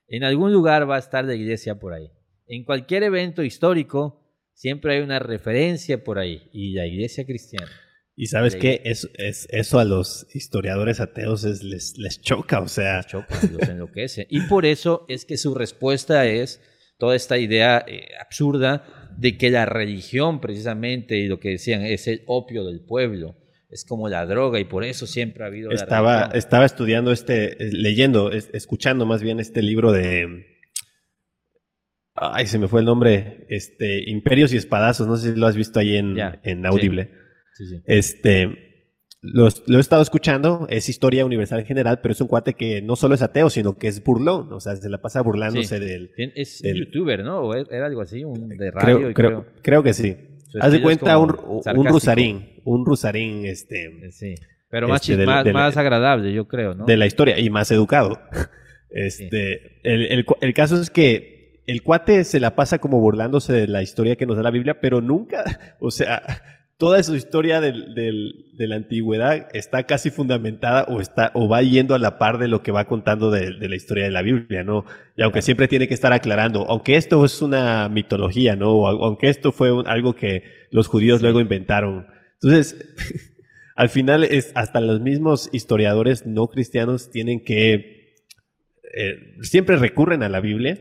En algún lugar va a estar la iglesia por ahí. En cualquier evento histórico siempre hay una referencia por ahí y la iglesia cristiana. Y sabes qué, es, es, eso a los historiadores ateos les, les choca, o sea. Les choca, los enloquece. Y por eso es que su respuesta es toda esta idea eh, absurda de que la religión precisamente, y lo que decían, es el opio del pueblo, es como la droga y por eso siempre ha habido... Estaba, estaba estudiando este, eh, leyendo, escuchando más bien este libro de... Ay, se me fue el nombre, este, Imperios y Espadazos, no sé si lo has visto ahí en, en Audible. Sí, sí. Este, lo, he estado escuchando, es historia universal en general, pero es un cuate que no solo es ateo, sino que es burlón, o sea, se la pasa burlándose del... Es youtuber, ¿no? ¿O era algo así, un de radio. Creo, creo, que sí. Haz de cuenta un, un rusarín, un rusarín, este... Eh, sí, pero más, este, más, agradable, yo creo, ¿no? De la historia, y más educado. Este, el, el, el caso es que el cuate se la pasa como burlándose de la historia que nos da la Biblia, pero nunca, o sea, toda su historia de la antigüedad está casi fundamentada o, está, o va yendo a la par de lo que va contando de, la historia de la Biblia, ¿no? Y aunque siempre tiene que estar aclarando, aunque esto es una mitología, ¿no? O, aunque esto fue algo que los judíos luego inventaron. Entonces, al final es hasta los mismos historiadores no cristianos tienen que, eh, siempre recurren a la Biblia,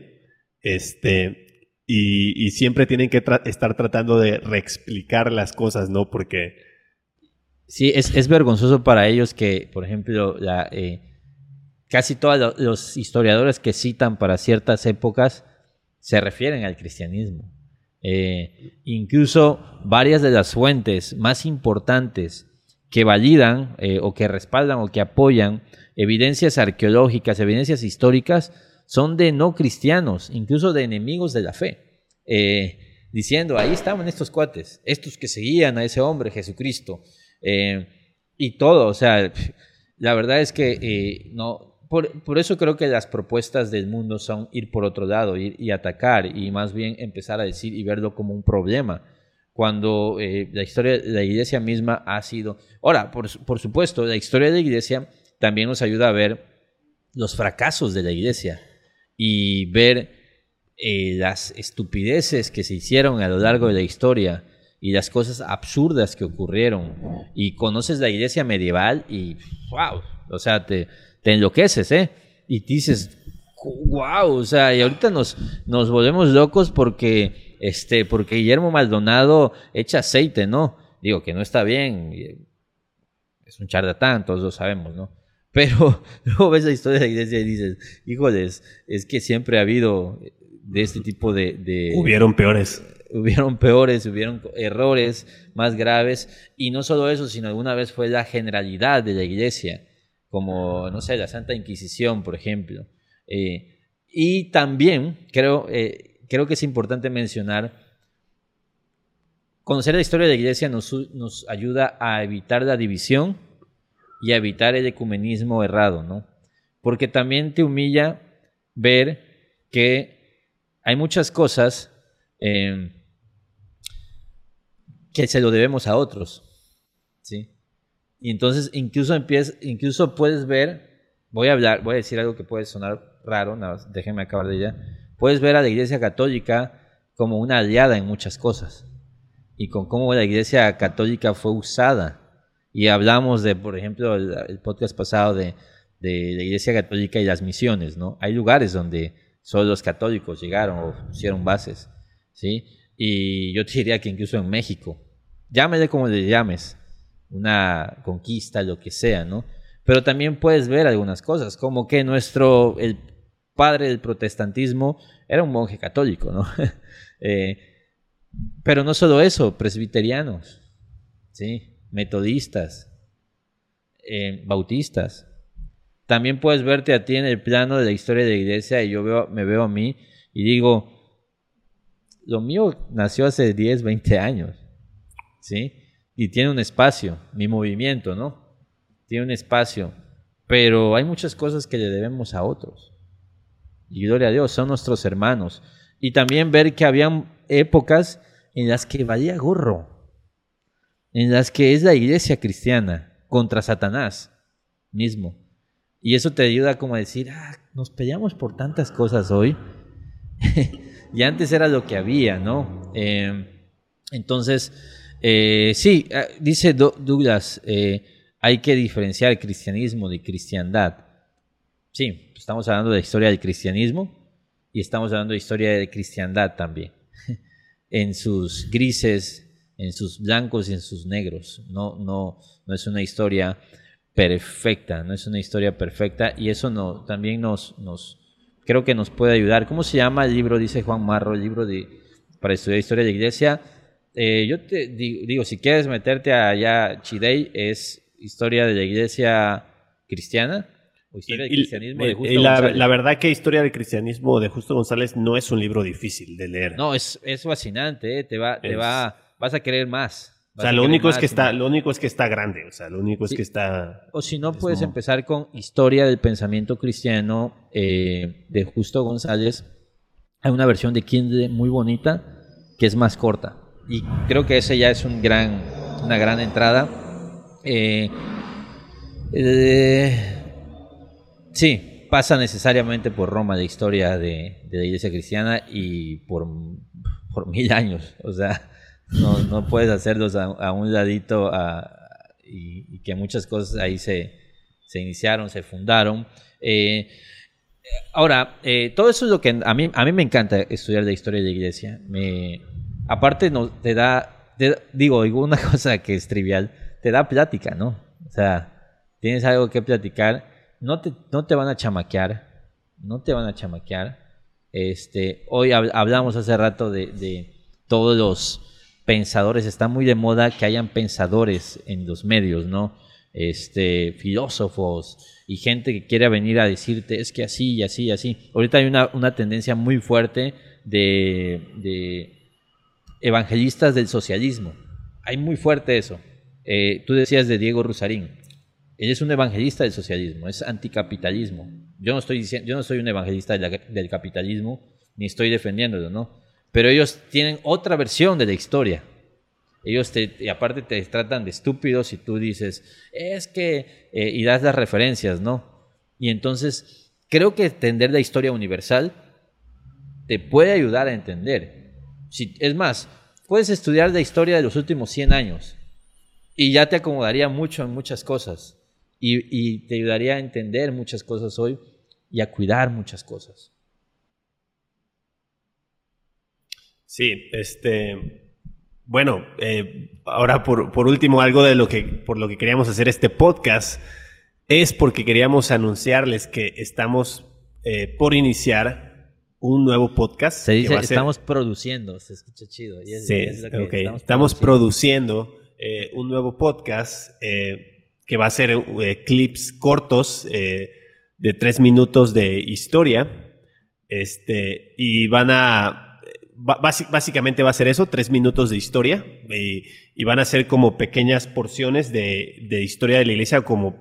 este, y, siempre tienen que estar tratando de reexplicar las cosas, ¿no? Porque... Sí, es, vergonzoso para ellos que, por ejemplo, eh, casi todos los historiadores que citan para ciertas épocas se refieren al cristianismo. Eh, incluso varias de las fuentes más importantes que validan eh, o que respaldan o que apoyan evidencias arqueológicas, evidencias históricas, son de no cristianos, incluso de enemigos de la fe, eh, diciendo, ahí estaban estos cuates, estos que seguían a ese hombre, Jesucristo, eh, y todo, o sea, la verdad es que eh, no, por, eso creo que las propuestas del mundo son ir por otro lado, ir y atacar, y más bien empezar a decir y verlo como un problema cuando la historia de la iglesia misma ha sido... Ahora, por, por, supuesto, la historia de la iglesia también nos ayuda a ver los fracasos de la iglesia y ver eh, las estupideces que se hicieron a lo largo de la historia y las cosas absurdas que ocurrieron. Y conoces la iglesia medieval y, wow, o sea, te, te enloqueces, ¿eh? Y dices, wow, o sea, y ahorita nos, nos volvemos locos porque, este, porque Guillermo Maldonado echa aceite, ¿no? Digo que no está bien, es un charlatán, todos lo sabemos, ¿no? Pero luego ves la historia de la iglesia y dices, híjoles, es que siempre ha habido de este tipo de... hubieron peores. Hubieron peores, hubieron errores más graves. Y no solo eso, sino alguna vez fue la generalidad de la iglesia, como, no sé, la Santa Inquisición, por ejemplo. Eh, y también creo, eh, creo que es importante mencionar, conocer la historia de la iglesia nos, nos ayuda a evitar la división y evitar el ecumenismo errado, ¿no? Porque también te humilla ver que hay muchas cosas em, que se lo debemos a otros, ¿sí? Y entonces incluso empiezas, incluso puedes ver, voy a hablar, voy a decir algo que puede sonar raro, nada déjenme acabar de ya. Puedes ver a la Iglesia Católica como una aliada en muchas cosas y con cómo la Iglesia Católica fue usada y hablamos de, por ejemplo, el, podcast pasado de, de, la Iglesia Católica y las misiones, ¿no? Hay lugares donde solo los católicos llegaron o pusieron bases, ¿sí? Y yo te diría que incluso en México, llámele como le llames, una conquista, lo que sea, ¿no? Pero también puedes ver algunas cosas, como que nuestro, el padre del protestantismo era un monje católico, ¿no? Eh, pero no solo eso, presbiterianos, ¿sí? Metodistas, eh, bautistas. También puedes verte a ti en el plano de la historia de la iglesia y yo veo, me veo a mí y digo, lo mío nació hace 10, 20 años, ¿sí? Y tiene un espacio, mi movimiento, ¿no? Tiene un espacio, pero hay muchas cosas que le debemos a otros. Y gloria a Dios, son nuestros hermanos. Y también ver que habían épocas en las que valía gorro en las que es la iglesia cristiana contra Satanás mismo. Y eso te ayuda como a decir, ah, nos peleamos por tantas cosas hoy. y antes era lo que había, ¿no? Eh, entonces, eh, sí, ah, dice Douglas, eh, hay que diferenciar cristianismo de cristiandad. Sí, estamos hablando de historia del cristianismo y estamos hablando de historia de cristiandad también. en sus grises, en sus blancos y en sus negros. No, no, no es una historia perfecta, no es una historia perfecta y eso no, también nos, nos, creo que nos puede ayudar. ¿Cómo se llama el libro? Dice Juan Marro, el libro de, para estudiar historia de la iglesia. Eh, yo te digo, si quieres meterte allá, Chidei es historia de la iglesia cristiana. O historia del cristianismo de Justo la, la, verdad que Historia del cristianismo de Justo González no es un libro difícil de leer. No, es, es fascinante, ¿eh? te va, te va, vas a querer más. O sea, lo único, es que está, lo único es que está grande, o sea, lo único es que está... O si no, puedes empezar con Historia del Pensamiento Cristiano eh, de Justo González. Hay una versión de Kindle muy bonita que es más corta. Y creo que ese ya es un gran, una gran entrada. Eh, eh, sí, pasa necesariamente por Roma de historia de, de la iglesia cristiana y por, por mil años. O sea, no, puedes hacerlos a, un ladito y, que muchas cosas ahí se, se iniciaron, se fundaron. Eh, ahora, eh, todo eso es lo que a mí, a mí me encanta estudiar la historia de la iglesia. Me, aparte, te da, digo, digo una cosa que es trivial, te da plática, ¿no? O sea, tienes algo que platicar, no te, no te van a chamaquear, no te van a chamaquear. Este, hoy hablamos hace rato de, de todos los pensadores, está muy de moda que hayan pensadores en los medios, ¿no? Este, filósofos y gente que quiera venir a decirte es que así y así y así. Ahorita hay una, una tendencia muy fuerte de, de, evangelistas del socialismo. Hay muy fuerte eso. Eh, tú decías de Diego Rusarín. Él es un evangelista del socialismo, es anticapitalismo. Yo no estoy diciendo, yo no soy un evangelista del capitalismo, ni estoy defendiéndolo, ¿no? Pero ellos tienen otra versión de la historia. Ellos te, y aparte te tratan de estúpidos y tú dices, es que, eh, y das las referencias, ¿no? Y entonces, creo que entender la historia universal te puede ayudar a entender. Si, es más, puedes estudiar la historia de los últimos 100 años y ya te acomodaría mucho en muchas cosas y, y te ayudaría a entender muchas cosas hoy y a cuidar muchas cosas. Sí, este, bueno, eh, ahora por, por, último, algo de lo que, por lo que queríamos hacer este podcast es porque queríamos anunciarles que estamos eh, por iniciar un nuevo podcast. Se dice, estamos produciendo, se escucha chido. sí, estamos, estamos, produciendo, eh, un nuevo podcast que va a ser clips cortos de tres minutos de historia. Este, y van a básicamente va a ser eso, tres minutos de historia y, van a ser como pequeñas porciones de, historia de la iglesia, como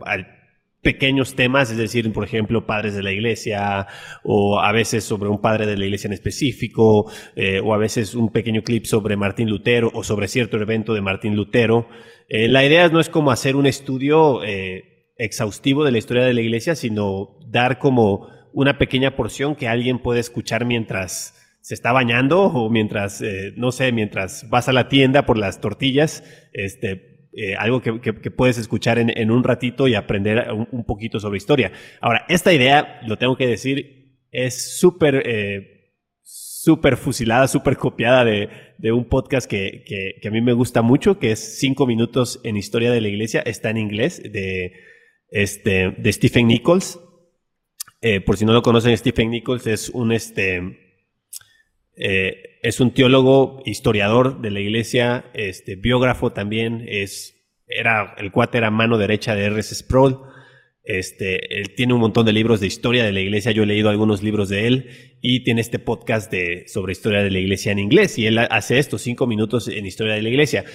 pequeños temas, es decir, por ejemplo, padres de la iglesia o a veces sobre un padre de la iglesia en específico eh, o a veces un pequeño clip sobre Martín Lutero o sobre cierto evento de Martín Lutero. Eh, la idea no es como hacer un estudio eh, exhaustivo de la historia de la iglesia, sino dar como una pequeña porción que alguien puede escuchar mientras se está bañando o mientras, eh, no sé, mientras vas a la tienda por las tortillas, este, eh, algo que, puedes escuchar en, un ratito y aprender un, poquito sobre historia. Ahora, esta idea, lo tengo que decir, es súper, eh, súper fusilada, súper copiada de, de, un podcast que, que, a mí me gusta mucho, que es Cinco Minutos en Historia de la Iglesia, está en inglés, de, este, de Stephen Nichols. por si no lo conocen, Stephen Nichols es un, este, eh, es un teólogo, historiador de la iglesia, este, biógrafo también, es, era, el cuate era mano derecha de R.S. Sproul. Este, él tiene un montón de libros de historia de la iglesia, yo he leído algunos libros de él y tiene este podcast de, sobre historia de la iglesia en inglés y él hace esto, cinco minutos en historia de la iglesia.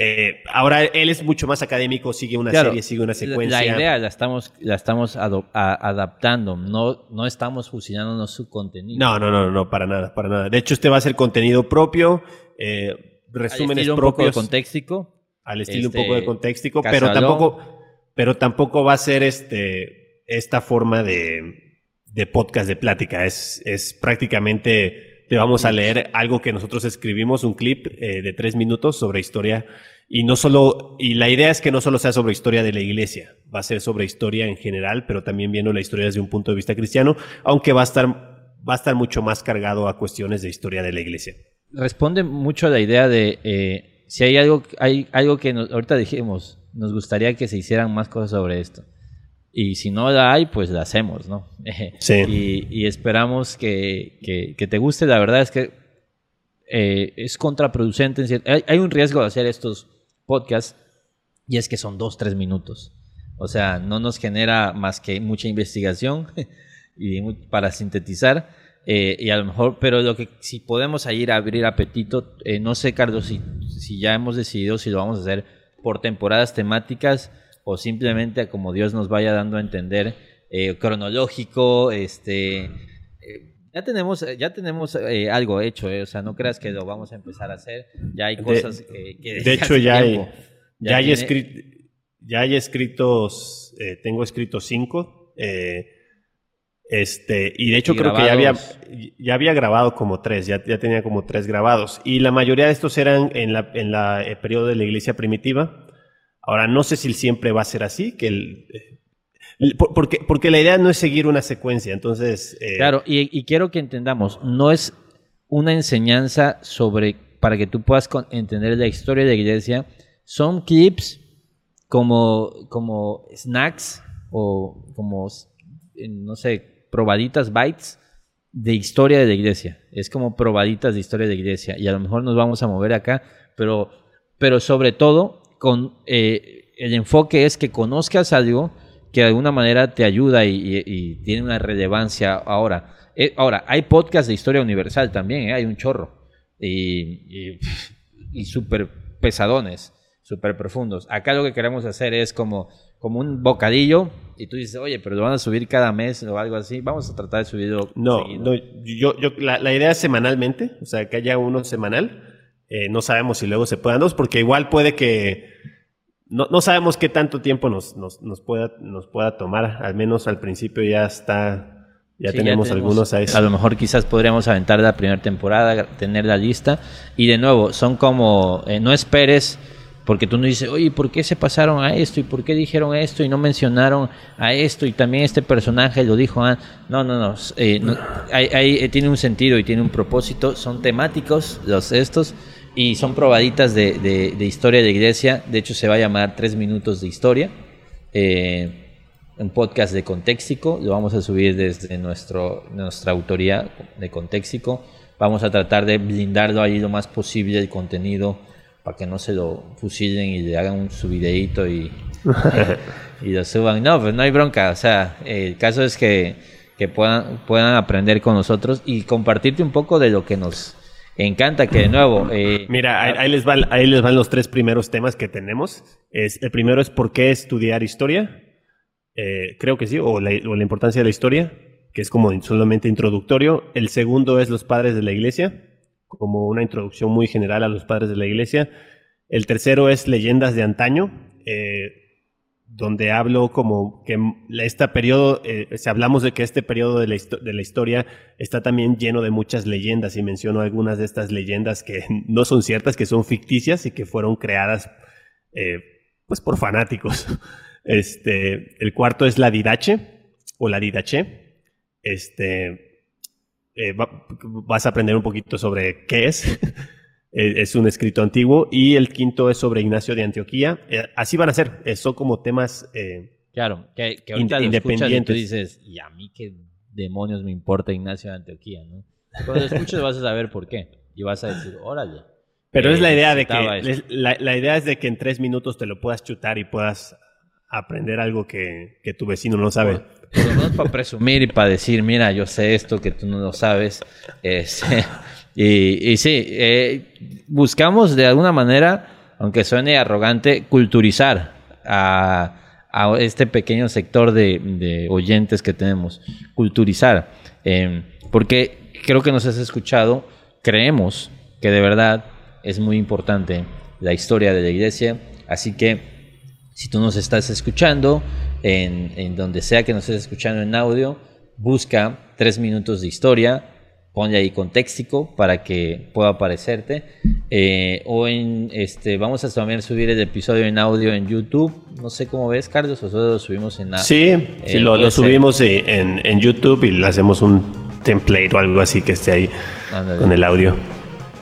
Eh, ahora él es mucho más académico, sigue una serie, sigue una secuencia. La, idea la estamos, la estamos adaptando, no, no estamos fusionándonos su contenido. No, no, no, no, para nada, para nada. De hecho, este va a ser contenido propio, eh, resúmenes propios. Un poco de contextico. Al estilo un poco de este, contextico, pero tampoco, pero tampoco va a ser este esta forma de, de podcast de plática. Es, es prácticamente, te vamos a leer algo que nosotros escribimos, un clip eh, de tres minutos sobre historia. Y no solo, y la idea es que no solo sea sobre historia de la iglesia, va a ser sobre historia en general, pero también viendo la historia desde un punto de vista cristiano, aunque va a estar, va a estar mucho más cargado a cuestiones de historia de la iglesia. Responde mucho a la idea de eh, si hay algo, hay algo que ahorita dijimos, nos gustaría que se hicieran más cosas sobre esto. Y si no la hay, pues la hacemos, ¿no? Sí. y, esperamos que, que, te guste. La verdad es que eh, es contraproducente. Hay, hay, un riesgo de hacer estos podcasts y es que son dos, tres minutos. O sea, no nos genera más que mucha investigación y para sintetizar. Eh, y a lo mejor, pero lo que si podemos ir a abrir apetito, eh, no sé, Carlos, si, si ya hemos decidido si lo vamos a hacer por temporadas temáticas o simplemente como Dios nos vaya dando a entender, eh, cronológico, este, eh, ya tenemos, ya tenemos eh, algo hecho, o sea, no creas que lo vamos a empezar a hacer, ya hay cosas que... de hecho, ya hay, ya, hay ya hay escritos, tengo escritos cinco, este, y de hecho creo que ya había, ya había grabado como tres, ya, ya tenía como tres grabados. Y la mayoría de estos eran en la, en la el periodo de la iglesia primitiva. Ahora, no sé si siempre va a ser así, que el, porque, porque la idea no es seguir una secuencia, entonces... Eh, claro, y, quiero que entendamos, no es una enseñanza sobre, para que tú puedas entender la historia de la iglesia, son clips como, como snacks o como, no sé, probaditas, bytes de historia de la iglesia. Es como probaditas de historia de la iglesia. Y a lo mejor nos vamos a mover acá, pero, pero sobre todo con eh, el enfoque es que conozcas algo que de alguna manera te ayuda y, tiene una relevancia ahora. Eh, ahora, hay podcast de historia universal también, eh, hay un chorro. Y, y, súper pesadones, súper profundos. Acá lo que queremos hacer es como, como un bocadillo y tú dices, oye, pero lo van a subir cada mes o algo así. Vamos a tratar de subirlo. No, no yo, yo, la, la, idea es semanalmente, o sea, que haya uno semanal. Eh, no sabemos si luego se puedan dos, porque igual puede que... No, no sabemos qué tanto tiempo nos, nos, nos, pueda, nos pueda tomar. Al menos al principio ya está... Ya, tenemos, algunos a A lo mejor quizás podríamos aventar la primera temporada, tener la lista. Y de nuevo, son como... Eh, no esperes... Porque tú no dices, oye, ¿por qué se pasaron a esto? ¿Y por qué dijeron esto? Y no mencionaron a esto. Y también este personaje lo dijo. Ah, no, no, no. Eh, hay, tiene un sentido y tiene un propósito. Son temáticos los estos y son probaditas de, de, historia de iglesia. De hecho, se va a llamar Tres Minutos de Historia. Eh, un podcast de Contextico. Lo vamos a subir desde nuestro, nuestra autoría de Contextico. Vamos a tratar de blindarlo ahí lo más posible el contenido para que no se lo fusilen y le hagan su videíto y, y lo suban. No, pues no hay bronca. O sea, el caso es que, que puedan, puedan aprender con nosotros y compartirte un poco de lo que nos encanta que de nuevo. Eh, Mira, ahí, les ahí les van los tres primeros temas que tenemos. Es, el primero es por qué estudiar historia. Eh, creo que sí, o la, importancia de la historia, que es como solamente introductorio. El segundo es los padres de la iglesia, como una introducción muy general a los padres de la iglesia. El tercero es leyendas de antaño. Eh, donde hablo como que este periodo, eh, si hablamos de que este periodo de la, historia está también lleno de muchas leyendas y menciono algunas de estas leyendas que no son ciertas, que son ficticias y que fueron creadas eh, pues por fanáticos. Este, el cuarto es la didache o la didache. Este, eh, vas a aprender un poquito sobre qué es. Eh, es un escrito antiguo, y el quinto es sobre Ignacio de Antioquía. Eh, así van a ser, eh, son como temas claro, que, que independientes. y tú dices, y a mí qué demonios me importa Ignacio de Antioquía, ¿no? Cuando lo escuches vas a saber por qué, y vas a decir, órale. Pero es la idea de que, la, idea es de que en tres minutos te lo puedas chutar y puedas aprender algo que, que tu vecino no sabe. Por, para presumir y para decir, mira, yo sé esto que tú no lo sabes. Este, y, sí, eh, buscamos de alguna manera, aunque suene arrogante, culturizar a, este pequeño sector de, oyentes que tenemos. Culturizar. Em, porque creo que nos has escuchado, creemos que de verdad es muy importante la historia de la iglesia. Así que Si tú nos estás escuchando, en, en donde sea que nos estés escuchando en audio, busca tres minutos de historia, ponle ahí contextico para que pueda aparecerte. Eh, o en este, vamos a también subir el episodio en audio en YouTube. No sé cómo ves, Carlos, o solo lo subimos en Sí, sí lo, lo subimos en, en, YouTube y le hacemos un template o algo así que esté ahí con el audio.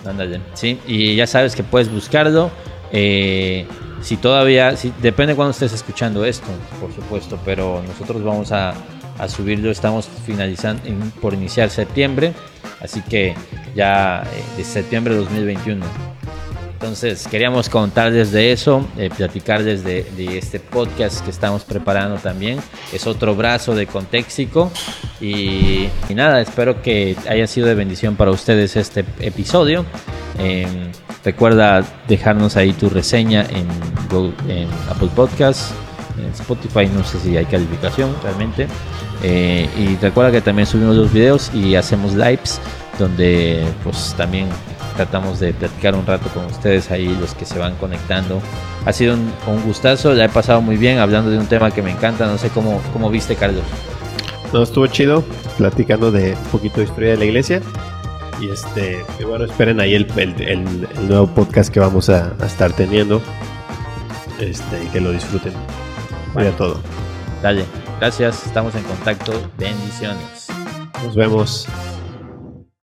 Ándale. Sí, y ya sabes que puedes buscarlo. Eh, si todavía, si, depende cuando estés escuchando esto, por supuesto, pero nosotros vamos a, a subirlo, estamos finalizando por iniciar septiembre, así que ya eh, de septiembre de 2021. Entonces queríamos contarles de eso, eh, platicarles de, de, este podcast que estamos preparando también. Es otro brazo de Contéxico. Y, y, nada, espero que haya sido de bendición para ustedes este episodio. Eh, recuerda dejarnos ahí tu reseña en, en Apple Podcasts, en Spotify, no sé si hay calificación realmente. Eh, y recuerda que también subimos los videos y hacemos lives donde pues también tratamos de platicar un rato con ustedes ahí, los que se van conectando. Ha sido un, un gustazo, la he pasado muy bien hablando de un tema que me encanta, no sé cómo, cómo viste Carlos. No, estuvo chido platicando de un poquito de historia de la iglesia. Y este, y bueno, esperen ahí el, el, el, el, nuevo podcast que vamos a, a estar teniendo. Este, y que lo disfruten. Vaya todo. Dale, gracias, estamos en contacto. Bendiciones. Nos vemos.